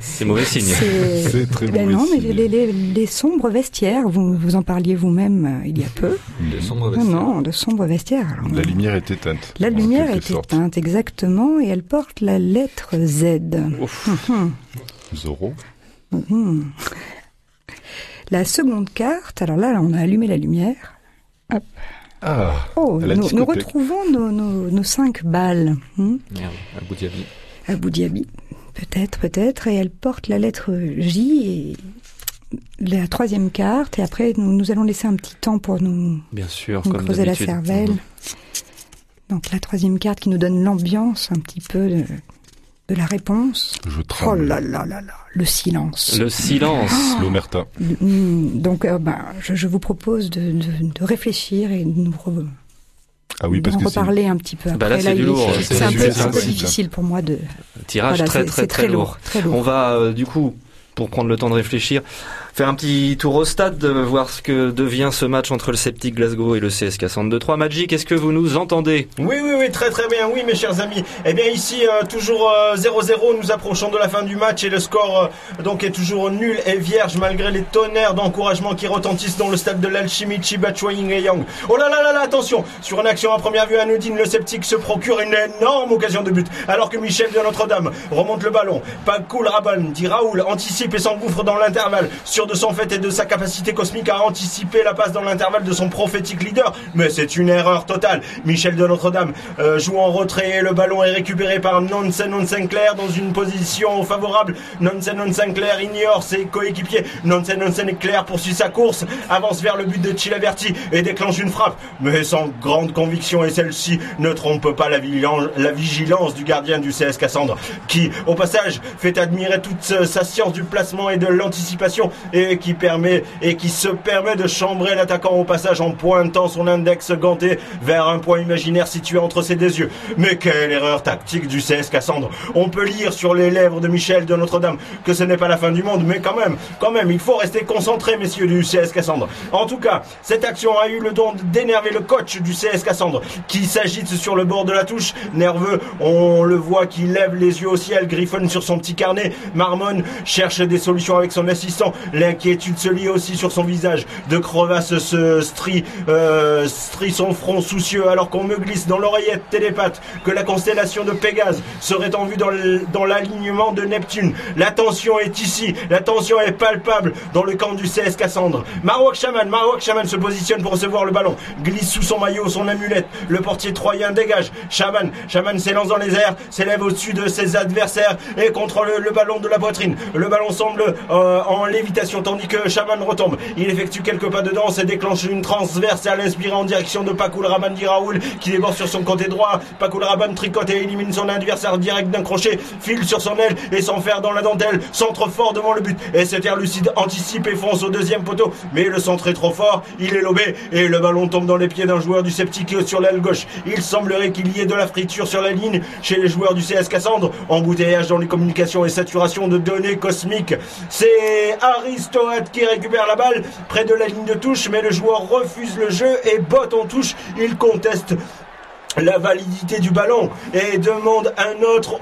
C'est mauvais signe. C'est très Ben mauvais non, mais signe. les, les- les sombres vestiaires, vous, vous en parliez vous-même euh, il y a peu. Les sombres Non, vestiaires. non, de sombres vestiaires. Alors, La lumière est éteinte. la lumière est sorte. éteinte, exactement, et elle porte la lettre Z. Ouf. Mhm. Zorro. Mhm. La seconde carte, alors là, on a allumé la lumière. Ah, Oh, nous, retrouvons nos, nos, nos cinq balles. Merde, Abu Dhabi. Abu Dhabi. Peut-être, peut-être, et elle porte la lettre J et la troisième carte, et après nous, nous allons laisser un petit temps pour nous, Bien sûr, nous comme creuser la cervelle. Donc la troisième carte qui nous donne l'ambiance un petit peu de, de la réponse. je Oh là là là là, le silence. Le silence. L'omerta. Hmm, Donc euh, ben, je, je vous propose de, de, de réfléchir et de nous Ah oui, parce d'en que c'est reparler un petit peu Bah là, c'est du lourd, C'est un, peu, un difficile pour moi de. Tirage Voilà, très, c'est- très, c'est très, lourd. Très lourd. On va, euh, du coup, pour prendre le temps de réfléchir, faire un petit tour au stade, euh, voir ce que devient ce match entre le Celtic Glasgow et le CSK 62-3. Magic, est-ce que vous nous entendez? Oui, oui, oui, très très bien, oui mes chers amis. Eh bien ici, euh, toujours euh, 0-0, nous approchons de la fin du match et le score euh, donc est toujours nul et vierge malgré les tonnerres d'encouragement qui retentissent dans le stade de l'Alchimie Chiba et Yang. Oh là là là là, attention Sur une action à première vue anodine, le sceptique se procure une énorme occasion de but alors que Michel de Notre-Dame remonte le ballon. Pas cool Raban, dit Raoul, anticipe et s'engouffre dans l'intervalle, de son fait et de sa capacité cosmique à anticiper la passe dans l'intervalle de son prophétique leader. Mais c'est une erreur totale. Michel de Notre-Dame euh, joue en retrait et le ballon est récupéré par Nonsen Sinclair dans une position favorable. Nonsen Sinclair ignore ses coéquipiers. Nonsen Sinclair poursuit sa course, avance vers le but de Chilaverti et déclenche une frappe. Mais sans grande conviction et celle-ci ne trompe pas la, vigilance- la vigilance du gardien du CS Cassandre qui, au passage, fait admirer toute sa science du placement et de l'anticipation et qui permet et qui se permet de chambrer l'attaquant au passage en pointant son index ganté vers un point imaginaire situé entre ses deux yeux. Mais quelle erreur tactique du CS Cassandre. On peut lire sur les lèvres de Michel de Notre-Dame que ce n'est pas la fin du monde, mais quand même, quand même, il faut rester concentré, messieurs du CS Cassandre. En tout cas, cette action a eu le don d'énerver le coach du CS Cassandre, qui s'agite sur le bord de la touche, nerveux. On le voit qui lève les yeux au ciel, griffonne sur son petit carnet. Marmonne cherche des solutions avec son assistant. L'inquiétude se lit aussi sur son visage. De crevasses se strie, euh, strie son front soucieux, alors qu'on me glisse dans l'oreillette télépathe que la constellation de Pégase serait en vue dans l'alignement de Neptune. La tension est ici, la tension est palpable dans le camp du CS Cassandre. Marwak Shaman, Marwak Shaman se positionne pour recevoir le ballon, glisse sous son maillot son amulette. Le portier troyen dégage. Shaman, Shaman s'élance dans les airs, s'élève au-dessus de ses adversaires et contrôle le ballon de la poitrine. Le ballon semble euh, en lévitation tandis que Shaman retombe. Il effectue quelques pas de danse et déclenche une transversale inspirée en direction de Pakul Raban dit Raoul qui déborde sur son côté droit. Pakul Raban tricote et élimine son adversaire direct d'un crochet, file sur son aile et s'enferme dans la dentelle, centre fort devant le but. Et cet air lucide anticipe et fonce au deuxième poteau. Mais le centre est trop fort, il est lobé et le ballon tombe dans les pieds d'un joueur du sceptique sur l'aile gauche. Il semblerait qu'il y ait de la friture sur la ligne chez les joueurs du CS Cassandre. Embouteillage dans les communications et saturation de données cosmiques. C'est Aristoate qui récupère la balle près de la ligne de touche, mais le joueur refuse le jeu et botte en touche. Il conteste la validité du ballon et demande un autre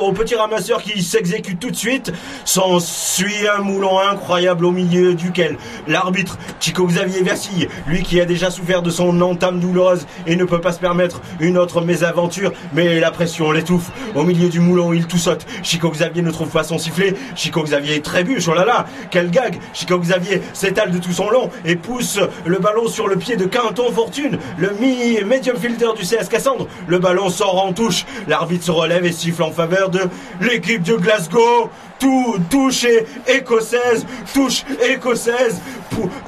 au, petit ramasseur qui s'exécute tout de suite. S'ensuit un moulon incroyable au milieu duquel l'arbitre Chico Xavier vacille, lui qui a déjà souffert de son entame douloureuse et ne peut pas se permettre une autre mésaventure, mais la pression l'étouffe. Au milieu du moulon, il tout saute. Chico Xavier ne trouve pas son sifflet. Chico Xavier trébuche, oh là là, quel gag. Chico Xavier s'étale de tout son long et pousse le ballon sur le pied de Quinton Fortune, le mi medium fielder du CS Cassandre. Le ballon sort en touche. L'arbitre se relève et siffle en faveur de l'équipe de Glasgow. Tout, touche écossaise, touche écossaise,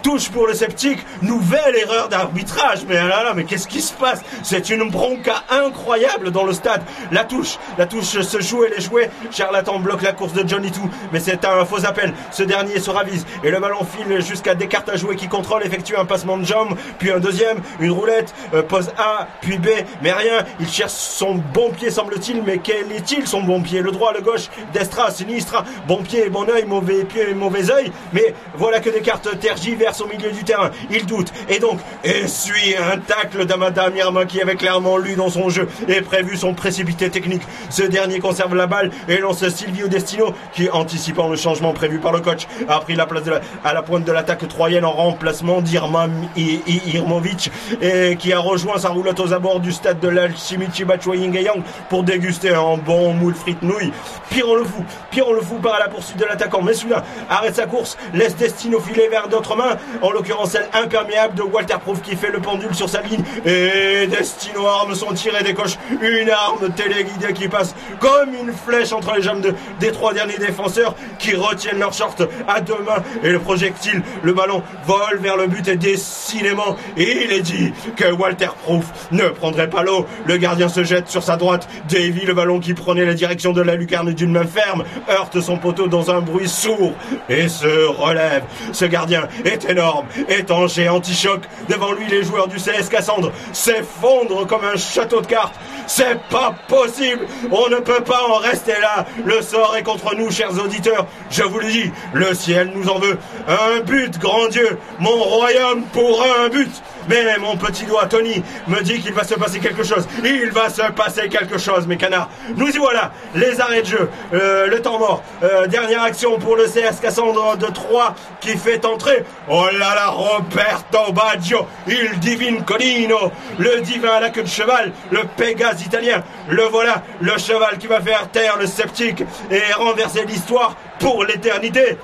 touche pour le sceptique, nouvelle erreur d'arbitrage. Mais là là, mais qu'est-ce qui se passe? C'est une bronca incroyable dans le stade. La touche, la touche se joue et les jouets. Charlatan bloque la course de Johnny Two, mais c'est un faux appel. Ce dernier se ravise et le ballon file jusqu'à Descartes à jouer qui contrôle, effectue un passement de jambe, puis un deuxième, une roulette, euh, pose A, puis B, mais rien. Il cherche son bon pied semble-t-il, mais quel est-il son bon pied? Le droit, le gauche, Destra, Sinistra, Bon pied, bon oeil, mauvais pied, mauvais oeil. Mais voilà que des cartes tergiversent au milieu du terrain. Il doute. Et donc, essuie un tacle d'Amada Mirma qui avait clairement lu dans son jeu et prévu son précipité technique. Ce dernier conserve la balle et lance Silvio Destino qui, anticipant le changement prévu par le coach, a pris la place à la pointe de l'attaque troyenne en remplacement d'Irma I- I- Irmovic et qui a rejoint sa roulotte aux abords du stade de l'Alchimichi Bachuayingayang pour déguster un bon moule frites nouilles. Piron le fou, Piron le fou part à la poursuite de l'attaquant. Mais soudain, arrête sa course, laisse Destino filer vers d'autres mains, en l'occurrence celle imperméable de Walter Proof qui fait le pendule sur sa ligne. Et Destino arme son tir et décoche une arme téléguidée qui passe comme une flèche entre les jambes de- des trois derniers défenseurs qui retiennent leur short à deux mains. Et le projectile, le ballon vole vers le but et décidément, il est dit que Walter Proof ne prendrait pas l'eau. Le gardien se jette sur sa droite, dévie le ballon qui prenait la direction de la lucarne d'une main ferme, heurte son poteau dans un bruit sourd et se relève. Ce gardien est énorme, étanché, anti-choc. Devant lui, les joueurs du CS Cassandre s'effondrent comme un château de cartes. C'est pas possible. On ne peut pas en rester là. Le sort est contre nous, chers auditeurs. Je vous le dis, le ciel nous en veut. Un but, grand Dieu. Mon royaume pour un but. Mais mon petit doigt, Tony, me dit qu'il va se passer quelque chose. Il va se passer quelque chose, mes canards. Nous y voilà. Les arrêts de jeu. Euh, le temps mort. Euh, dernière action pour le CS Cassandre de 3 qui fait entrer. Oh là là, Roberto Baggio. Il divine Colino. Le divin à la queue de cheval. Le Pégase italien. Le voilà. Le cheval qui va faire taire le sceptique et renverser l'histoire pour l'éternité.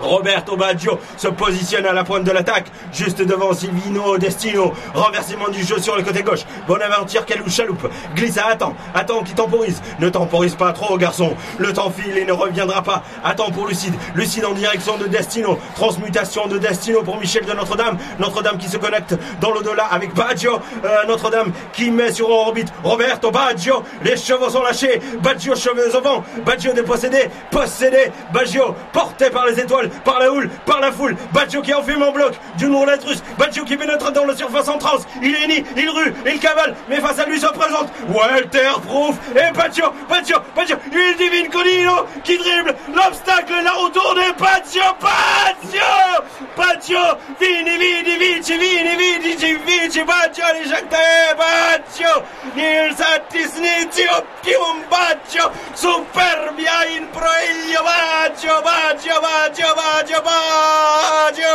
Roberto Baggio se positionne à la pointe de l'attaque, juste devant Silvino Destino. Renversement du jeu sur le côté gauche. Bonaventure Calou Chaloupe glisse à attend. Attend qui temporise. Ne temporise pas trop, garçon. Le temps file et ne reviendra pas. Attends pour Lucide. Lucide en direction de Destino. Transmutation de Destino pour Michel de Notre-Dame. Notre-Dame qui se connecte dans l'au-delà avec Baggio. Euh, Notre-Dame qui met sur orbite Roberto Baggio. Les chevaux sont lâchés. Baggio cheveux au vent. Baggio dépossédé. Possédé. Baggio porté par les étoiles, par la houle, par la foule. Baggio qui enfume en bloc d'une roulette russe. Baggio qui pénètre dans le surface en transe. Il hennit, il rue, il cavale. Mais face à lui se présente Walter Proof et Baggio. Baggio, Baggio. Il divine Colino qui dribble l'obstacle, la retourne et Baggio, Baggio. Baggio. Vini, vini, vici, vini, vici, vici. Baggio l'éjecté. Baggio. Il satisnizio pium Baggio. Superbia in proeglio. Baggio, Baggio, Baggio, Baggio, Baggio.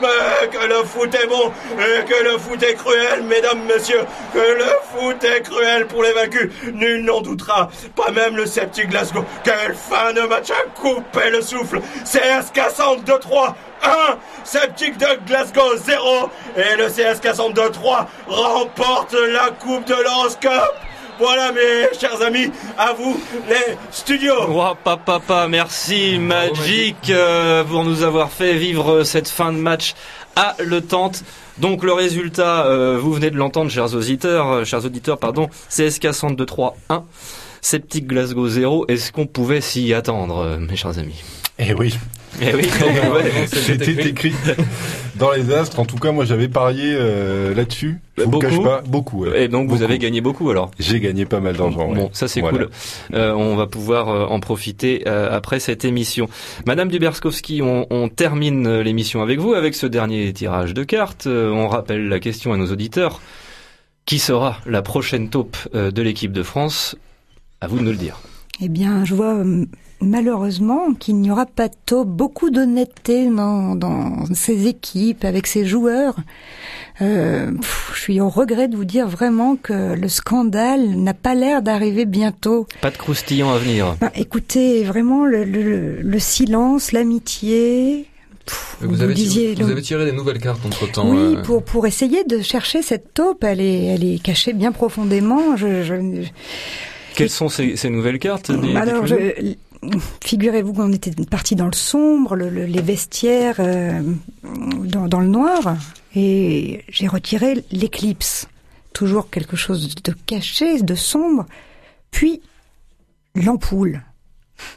Mais que le foot est bon et que le foot est cruel, mesdames, messieurs. Que le foot est cruel pour les vaincus. Nul n'en doutera. Pas même le sceptique Glasgow. Quelle fin de match à couper le souffle. CS Cassandre de 3. 1, Sceptique de Glasgow 0 et le CS Cassandre de 3 remporte la Coupe de l'Horoscope. Voilà mes chers amis, à vous les studios. Oh, papa, papa, merci Magic euh, pour nous avoir fait vivre cette fin de match haletante. Donc le résultat, euh, vous venez de l'entendre, chers auditeurs, euh, chers auditeurs, pardon, CSK 102 1 Sceptique Glasgow 0. Est-ce qu'on pouvait s'y attendre, euh, mes chers amis? Eh oui. Eh oui. C'était écrit dans les astres. En tout cas, moi, j'avais parié euh, là-dessus. Je vous le Beaucoup cache pas, beaucoup. ouais. Et donc vous avez gagné beaucoup alors J'ai gagné pas mal d'argent. Bon, ouais. ça c'est Voilà. cool. Euh, on va pouvoir euh, en profiter euh, après cette émission. Madame Duberskowski, on, on termine l'émission avec vous avec ce dernier tirage de cartes. Euh, on rappelle la question à nos auditeurs. Qui sera la prochaine taupe euh, de l'équipe de France? À vous de nous le dire. Eh bien, je vois euh, malheureusement qu'il n'y aura pas de taupe, beaucoup d'honnêteté dans, dans ces équipes, avec ces joueurs. Euh, pff, je suis au regret de vous dire vraiment que le scandale n'a pas l'air d'arriver bientôt. Pas de croustillant à venir. Ben, écoutez, vraiment le, le, le silence, l'amitié. pff, Vous, avez, disiez, vous avez tiré des nouvelles cartes entre temps. oui, pour pour essayer de chercher cette taupe, elle est elle est cachée bien profondément. Je, je, Quelles sont ces, ces nouvelles cartes des- alors, je- figurez-vous qu'on était parti dans le sombre, le- le- les vestiaires euh, dans, dans le noir, et j'ai retiré l'éclipse. Toujours quelque chose de caché, de sombre. Puis l'ampoule.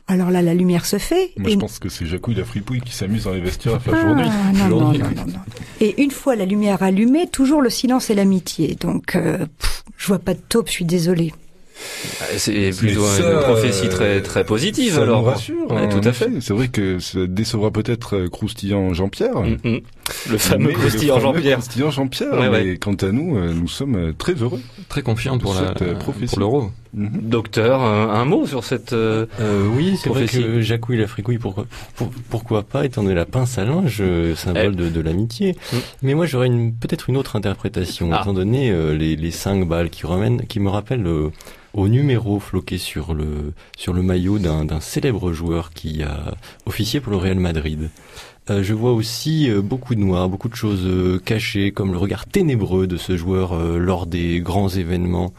Alors là, la lumière se fait. Moi, et- je pense que c'est Jacouille la fripouille qui s'amuse dans les vestiaires à faire ah, journée. non, non, non, non. Et une fois la lumière allumée, toujours le silence et l'amitié. Donc, euh, pff, je vois pas de taupe, je suis désolée. C'est plutôt ça, une prophétie euh, très très positive Ça alors. nous rassure. Ouais, hein, tout à fait. C'est vrai que ça décevra peut-être euh, croustillant Jean-Pierre. Mm, mm. Le fameux croustillant le fameux Jean-Pierre. Croustillant Jean-Pierre. Ouais, quant à nous, euh, nous sommes euh, très heureux. Très confiant pour la Cette, euh, prophétie. pour l'euro. Mhm. Docteur, un, un mot sur cette. euh, Euh, oui, c'est vrai que Jacouille la fricouille, pourquoi, pour- pourquoi pas, étant donné la pince à linge, euh, symbole de, de l'amitié. Mm. Mais moi, j'aurais une, peut-être une autre interprétation, Ah. étant donné euh, les, les cinq balles qui, remènent, qui me rappellent euh, au numéro floqué sur le, sur le maillot d'un d'un célèbre joueur qui a officié pour le Real Madrid. Euh, je vois aussi euh, beaucoup de noir, beaucoup de choses euh, cachées, comme le regard ténébreux de ce joueur euh, lors des grands événements,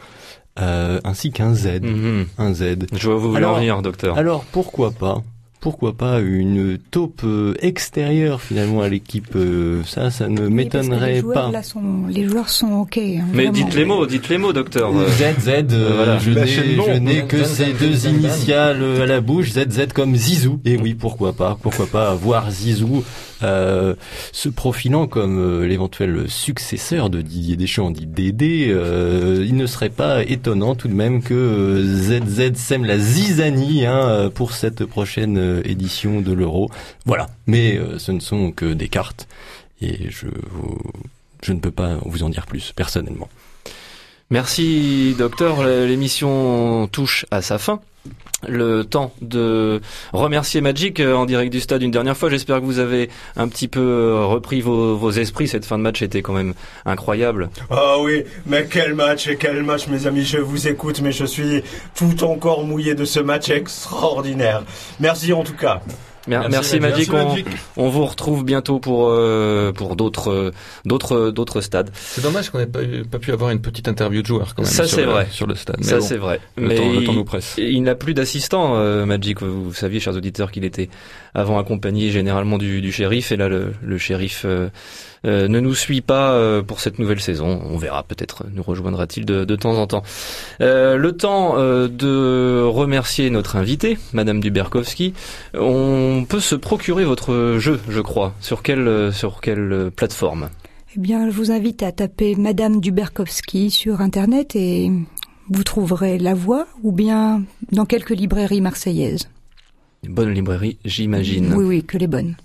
euh, ainsi qu'un Z. mhm. Un Z. Je vois vous voulez Alors- en venir, docteur. Alors pourquoi pas? Pourquoi pas une taupe euh, extérieure finalement à l'équipe euh, Ça, ça ne m'étonnerait pas. Là, sont, les joueurs sont ok. hein, Mais vraiment. dites les mots, dites les mots, docteur. Euh, ZZ, euh, voilà. je Bah, n'ai je n'ai que ces deux initiales euh, à la bouche, ZZ comme Zizou. Et oui, pourquoi pas Pourquoi pas voir Zizou euh, se profilant comme euh, l'éventuel successeur de Didier Deschamps, dit Dédé. euh, il ne serait pas étonnant tout de même que euh, ZZ sème la zizanie hein, euh, pour cette prochaine euh, édition de l'Euro. Voilà. Mais euh, ce ne sont que des cartes et je je ne peux pas vous en dire plus personnellement. Merci, docteur. L'émission touche à sa fin. Le temps de remercier Magic euh, en direct du stade une dernière fois. J'espère que vous avez un petit peu euh, repris vos, vos esprits. Cette fin de match était quand même incroyable. Ah oui, mais quel match et quel match, mes amis. Je vous écoute, mais je suis tout encore mouillé de ce match extraordinaire. Merci en tout cas. Mer- Merci, Merci, Magic. On, vous retrouve bientôt pour euh, pour d'autres euh, d'autres d'autres stades. C'est dommage qu'on n'ait pas, pu avoir une petite interview de joueur quand même. Ça, c'est vrai. Sur le stade. Mais Ça bon, c'est vrai. Le, Mais temps, le temps il- nous presse. Il n'a plus d'assistant, euh, Magic. Vous, vous saviez, chers auditeurs, qu'il était avant accompagné généralement du, du shérif. Et là, le, le shérif euh, ne nous suit pas euh, pour cette nouvelle saison. On verra, peut-être nous rejoindra-t-il de, de temps en temps. Euh, le temps de remercier notre invité, Madame Duberkowski. On peut se procurer votre jeu, je crois. Sur quelle, euh, sur quelle euh, plateforme? Eh bien, je vous invite à taper Madame Duberkowski sur Internet et vous trouverez la voix ou bien dans quelques librairies marseillaises. Bonne librairie, j'imagine. Oui, oui, que les bonnes.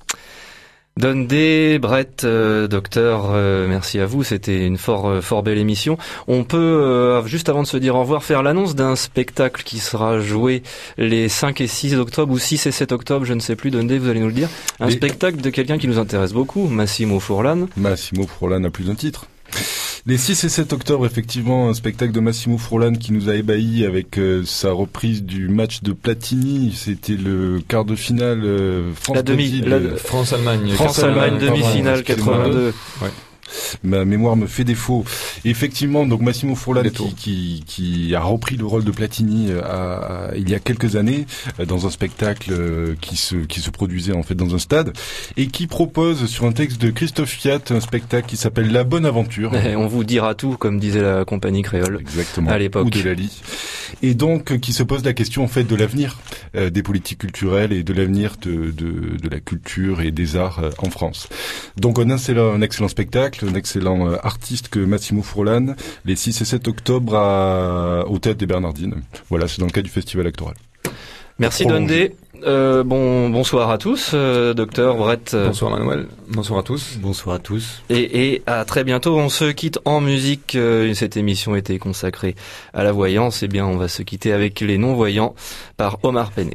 Dundee, Brett, euh, docteur, euh, merci à vous. C'était une fort, euh, fort belle émission. On peut, euh, juste avant de se dire au revoir, faire l'annonce d'un spectacle qui sera joué les 5 et 6 octobre ou 6 et 7 octobre, je ne sais plus, Dundee, vous allez nous le dire. Un Et- spectacle de quelqu'un qui nous intéresse beaucoup, Massimo Furlan. Massimo Furlan a plus d'un titre. Les 6 et 7 octobre, effectivement, un spectacle de Massimo Furlan qui nous a ébahis avec euh, sa reprise du match de Platini. C'était le quart de finale euh, La demi- France-Brésil. la- France-Allemagne. France-Allemagne, pardon, demi-finale excusez-moi. 82. Ma mémoire me fait défaut. Effectivement, donc Massimo Furlan qui, qui, qui a repris le rôle de Platini euh, à- à- il y a quelques années euh, dans un spectacle euh, qui se qui se produisait en fait dans un stade et qui propose sur un texte de Christophe Fiat un spectacle qui s'appelle La Bonne Aventure. Et on vous dira tout, comme disait la compagnie créole. Exactement. À l'époque. Ou de Lali. Et donc, qui se pose la question, en fait, de l'avenir euh, des politiques culturelles et de l'avenir de, de, de la culture et des arts euh, en France. Donc, un excellent, un excellent spectacle, un excellent euh, artiste que Massimo Furlan, les 6 et 7 octobre à, au Théâtre des Bernardines. Voilà, c'est dans le cadre du Festival Actoral. Merci. Dundee. Euh, bon, bonsoir à tous, euh, docteur Brett. euh, Bonsoir Manuel. Bonsoir à tous. Bonsoir à tous. Et, et à très bientôt. On se quitte en musique. Euh, Cette émission était consacrée à la voyance. Eh bien, on va se quitter avec les non-voyants par Omar Pené.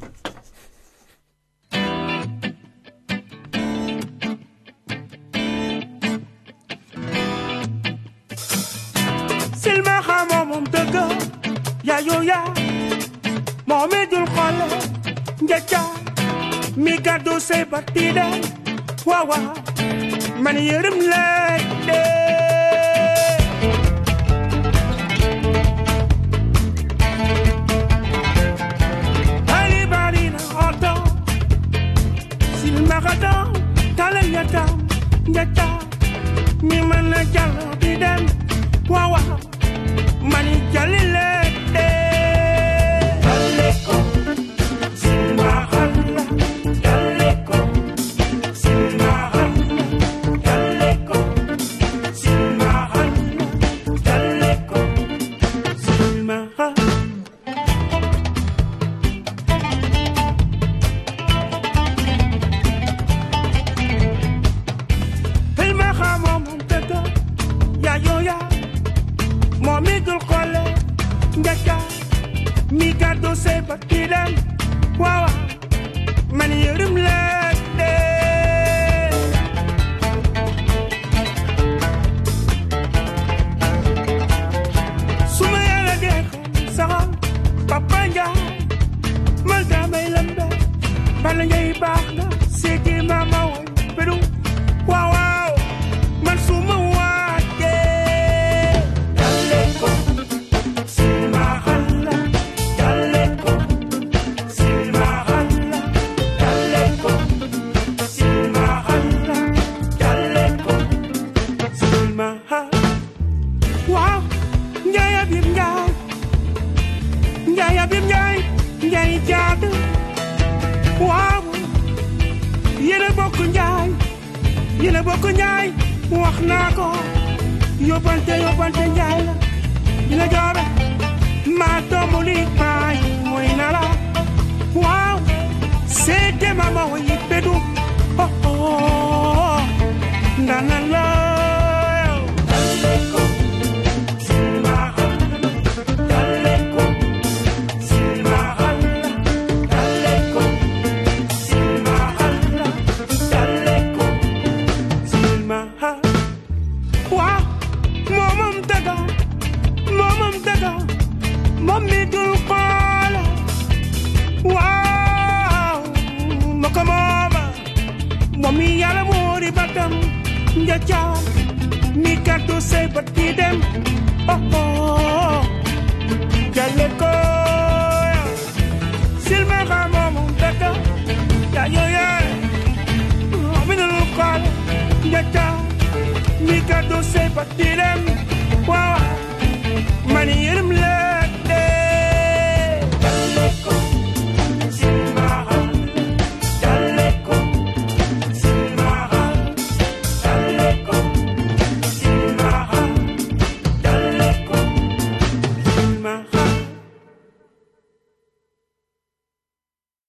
mi Mika dose batida wawa mani yerim lede Anybody na auto Sil maradan tale yata. Yata Mi mana jalo biden wawa mani jalile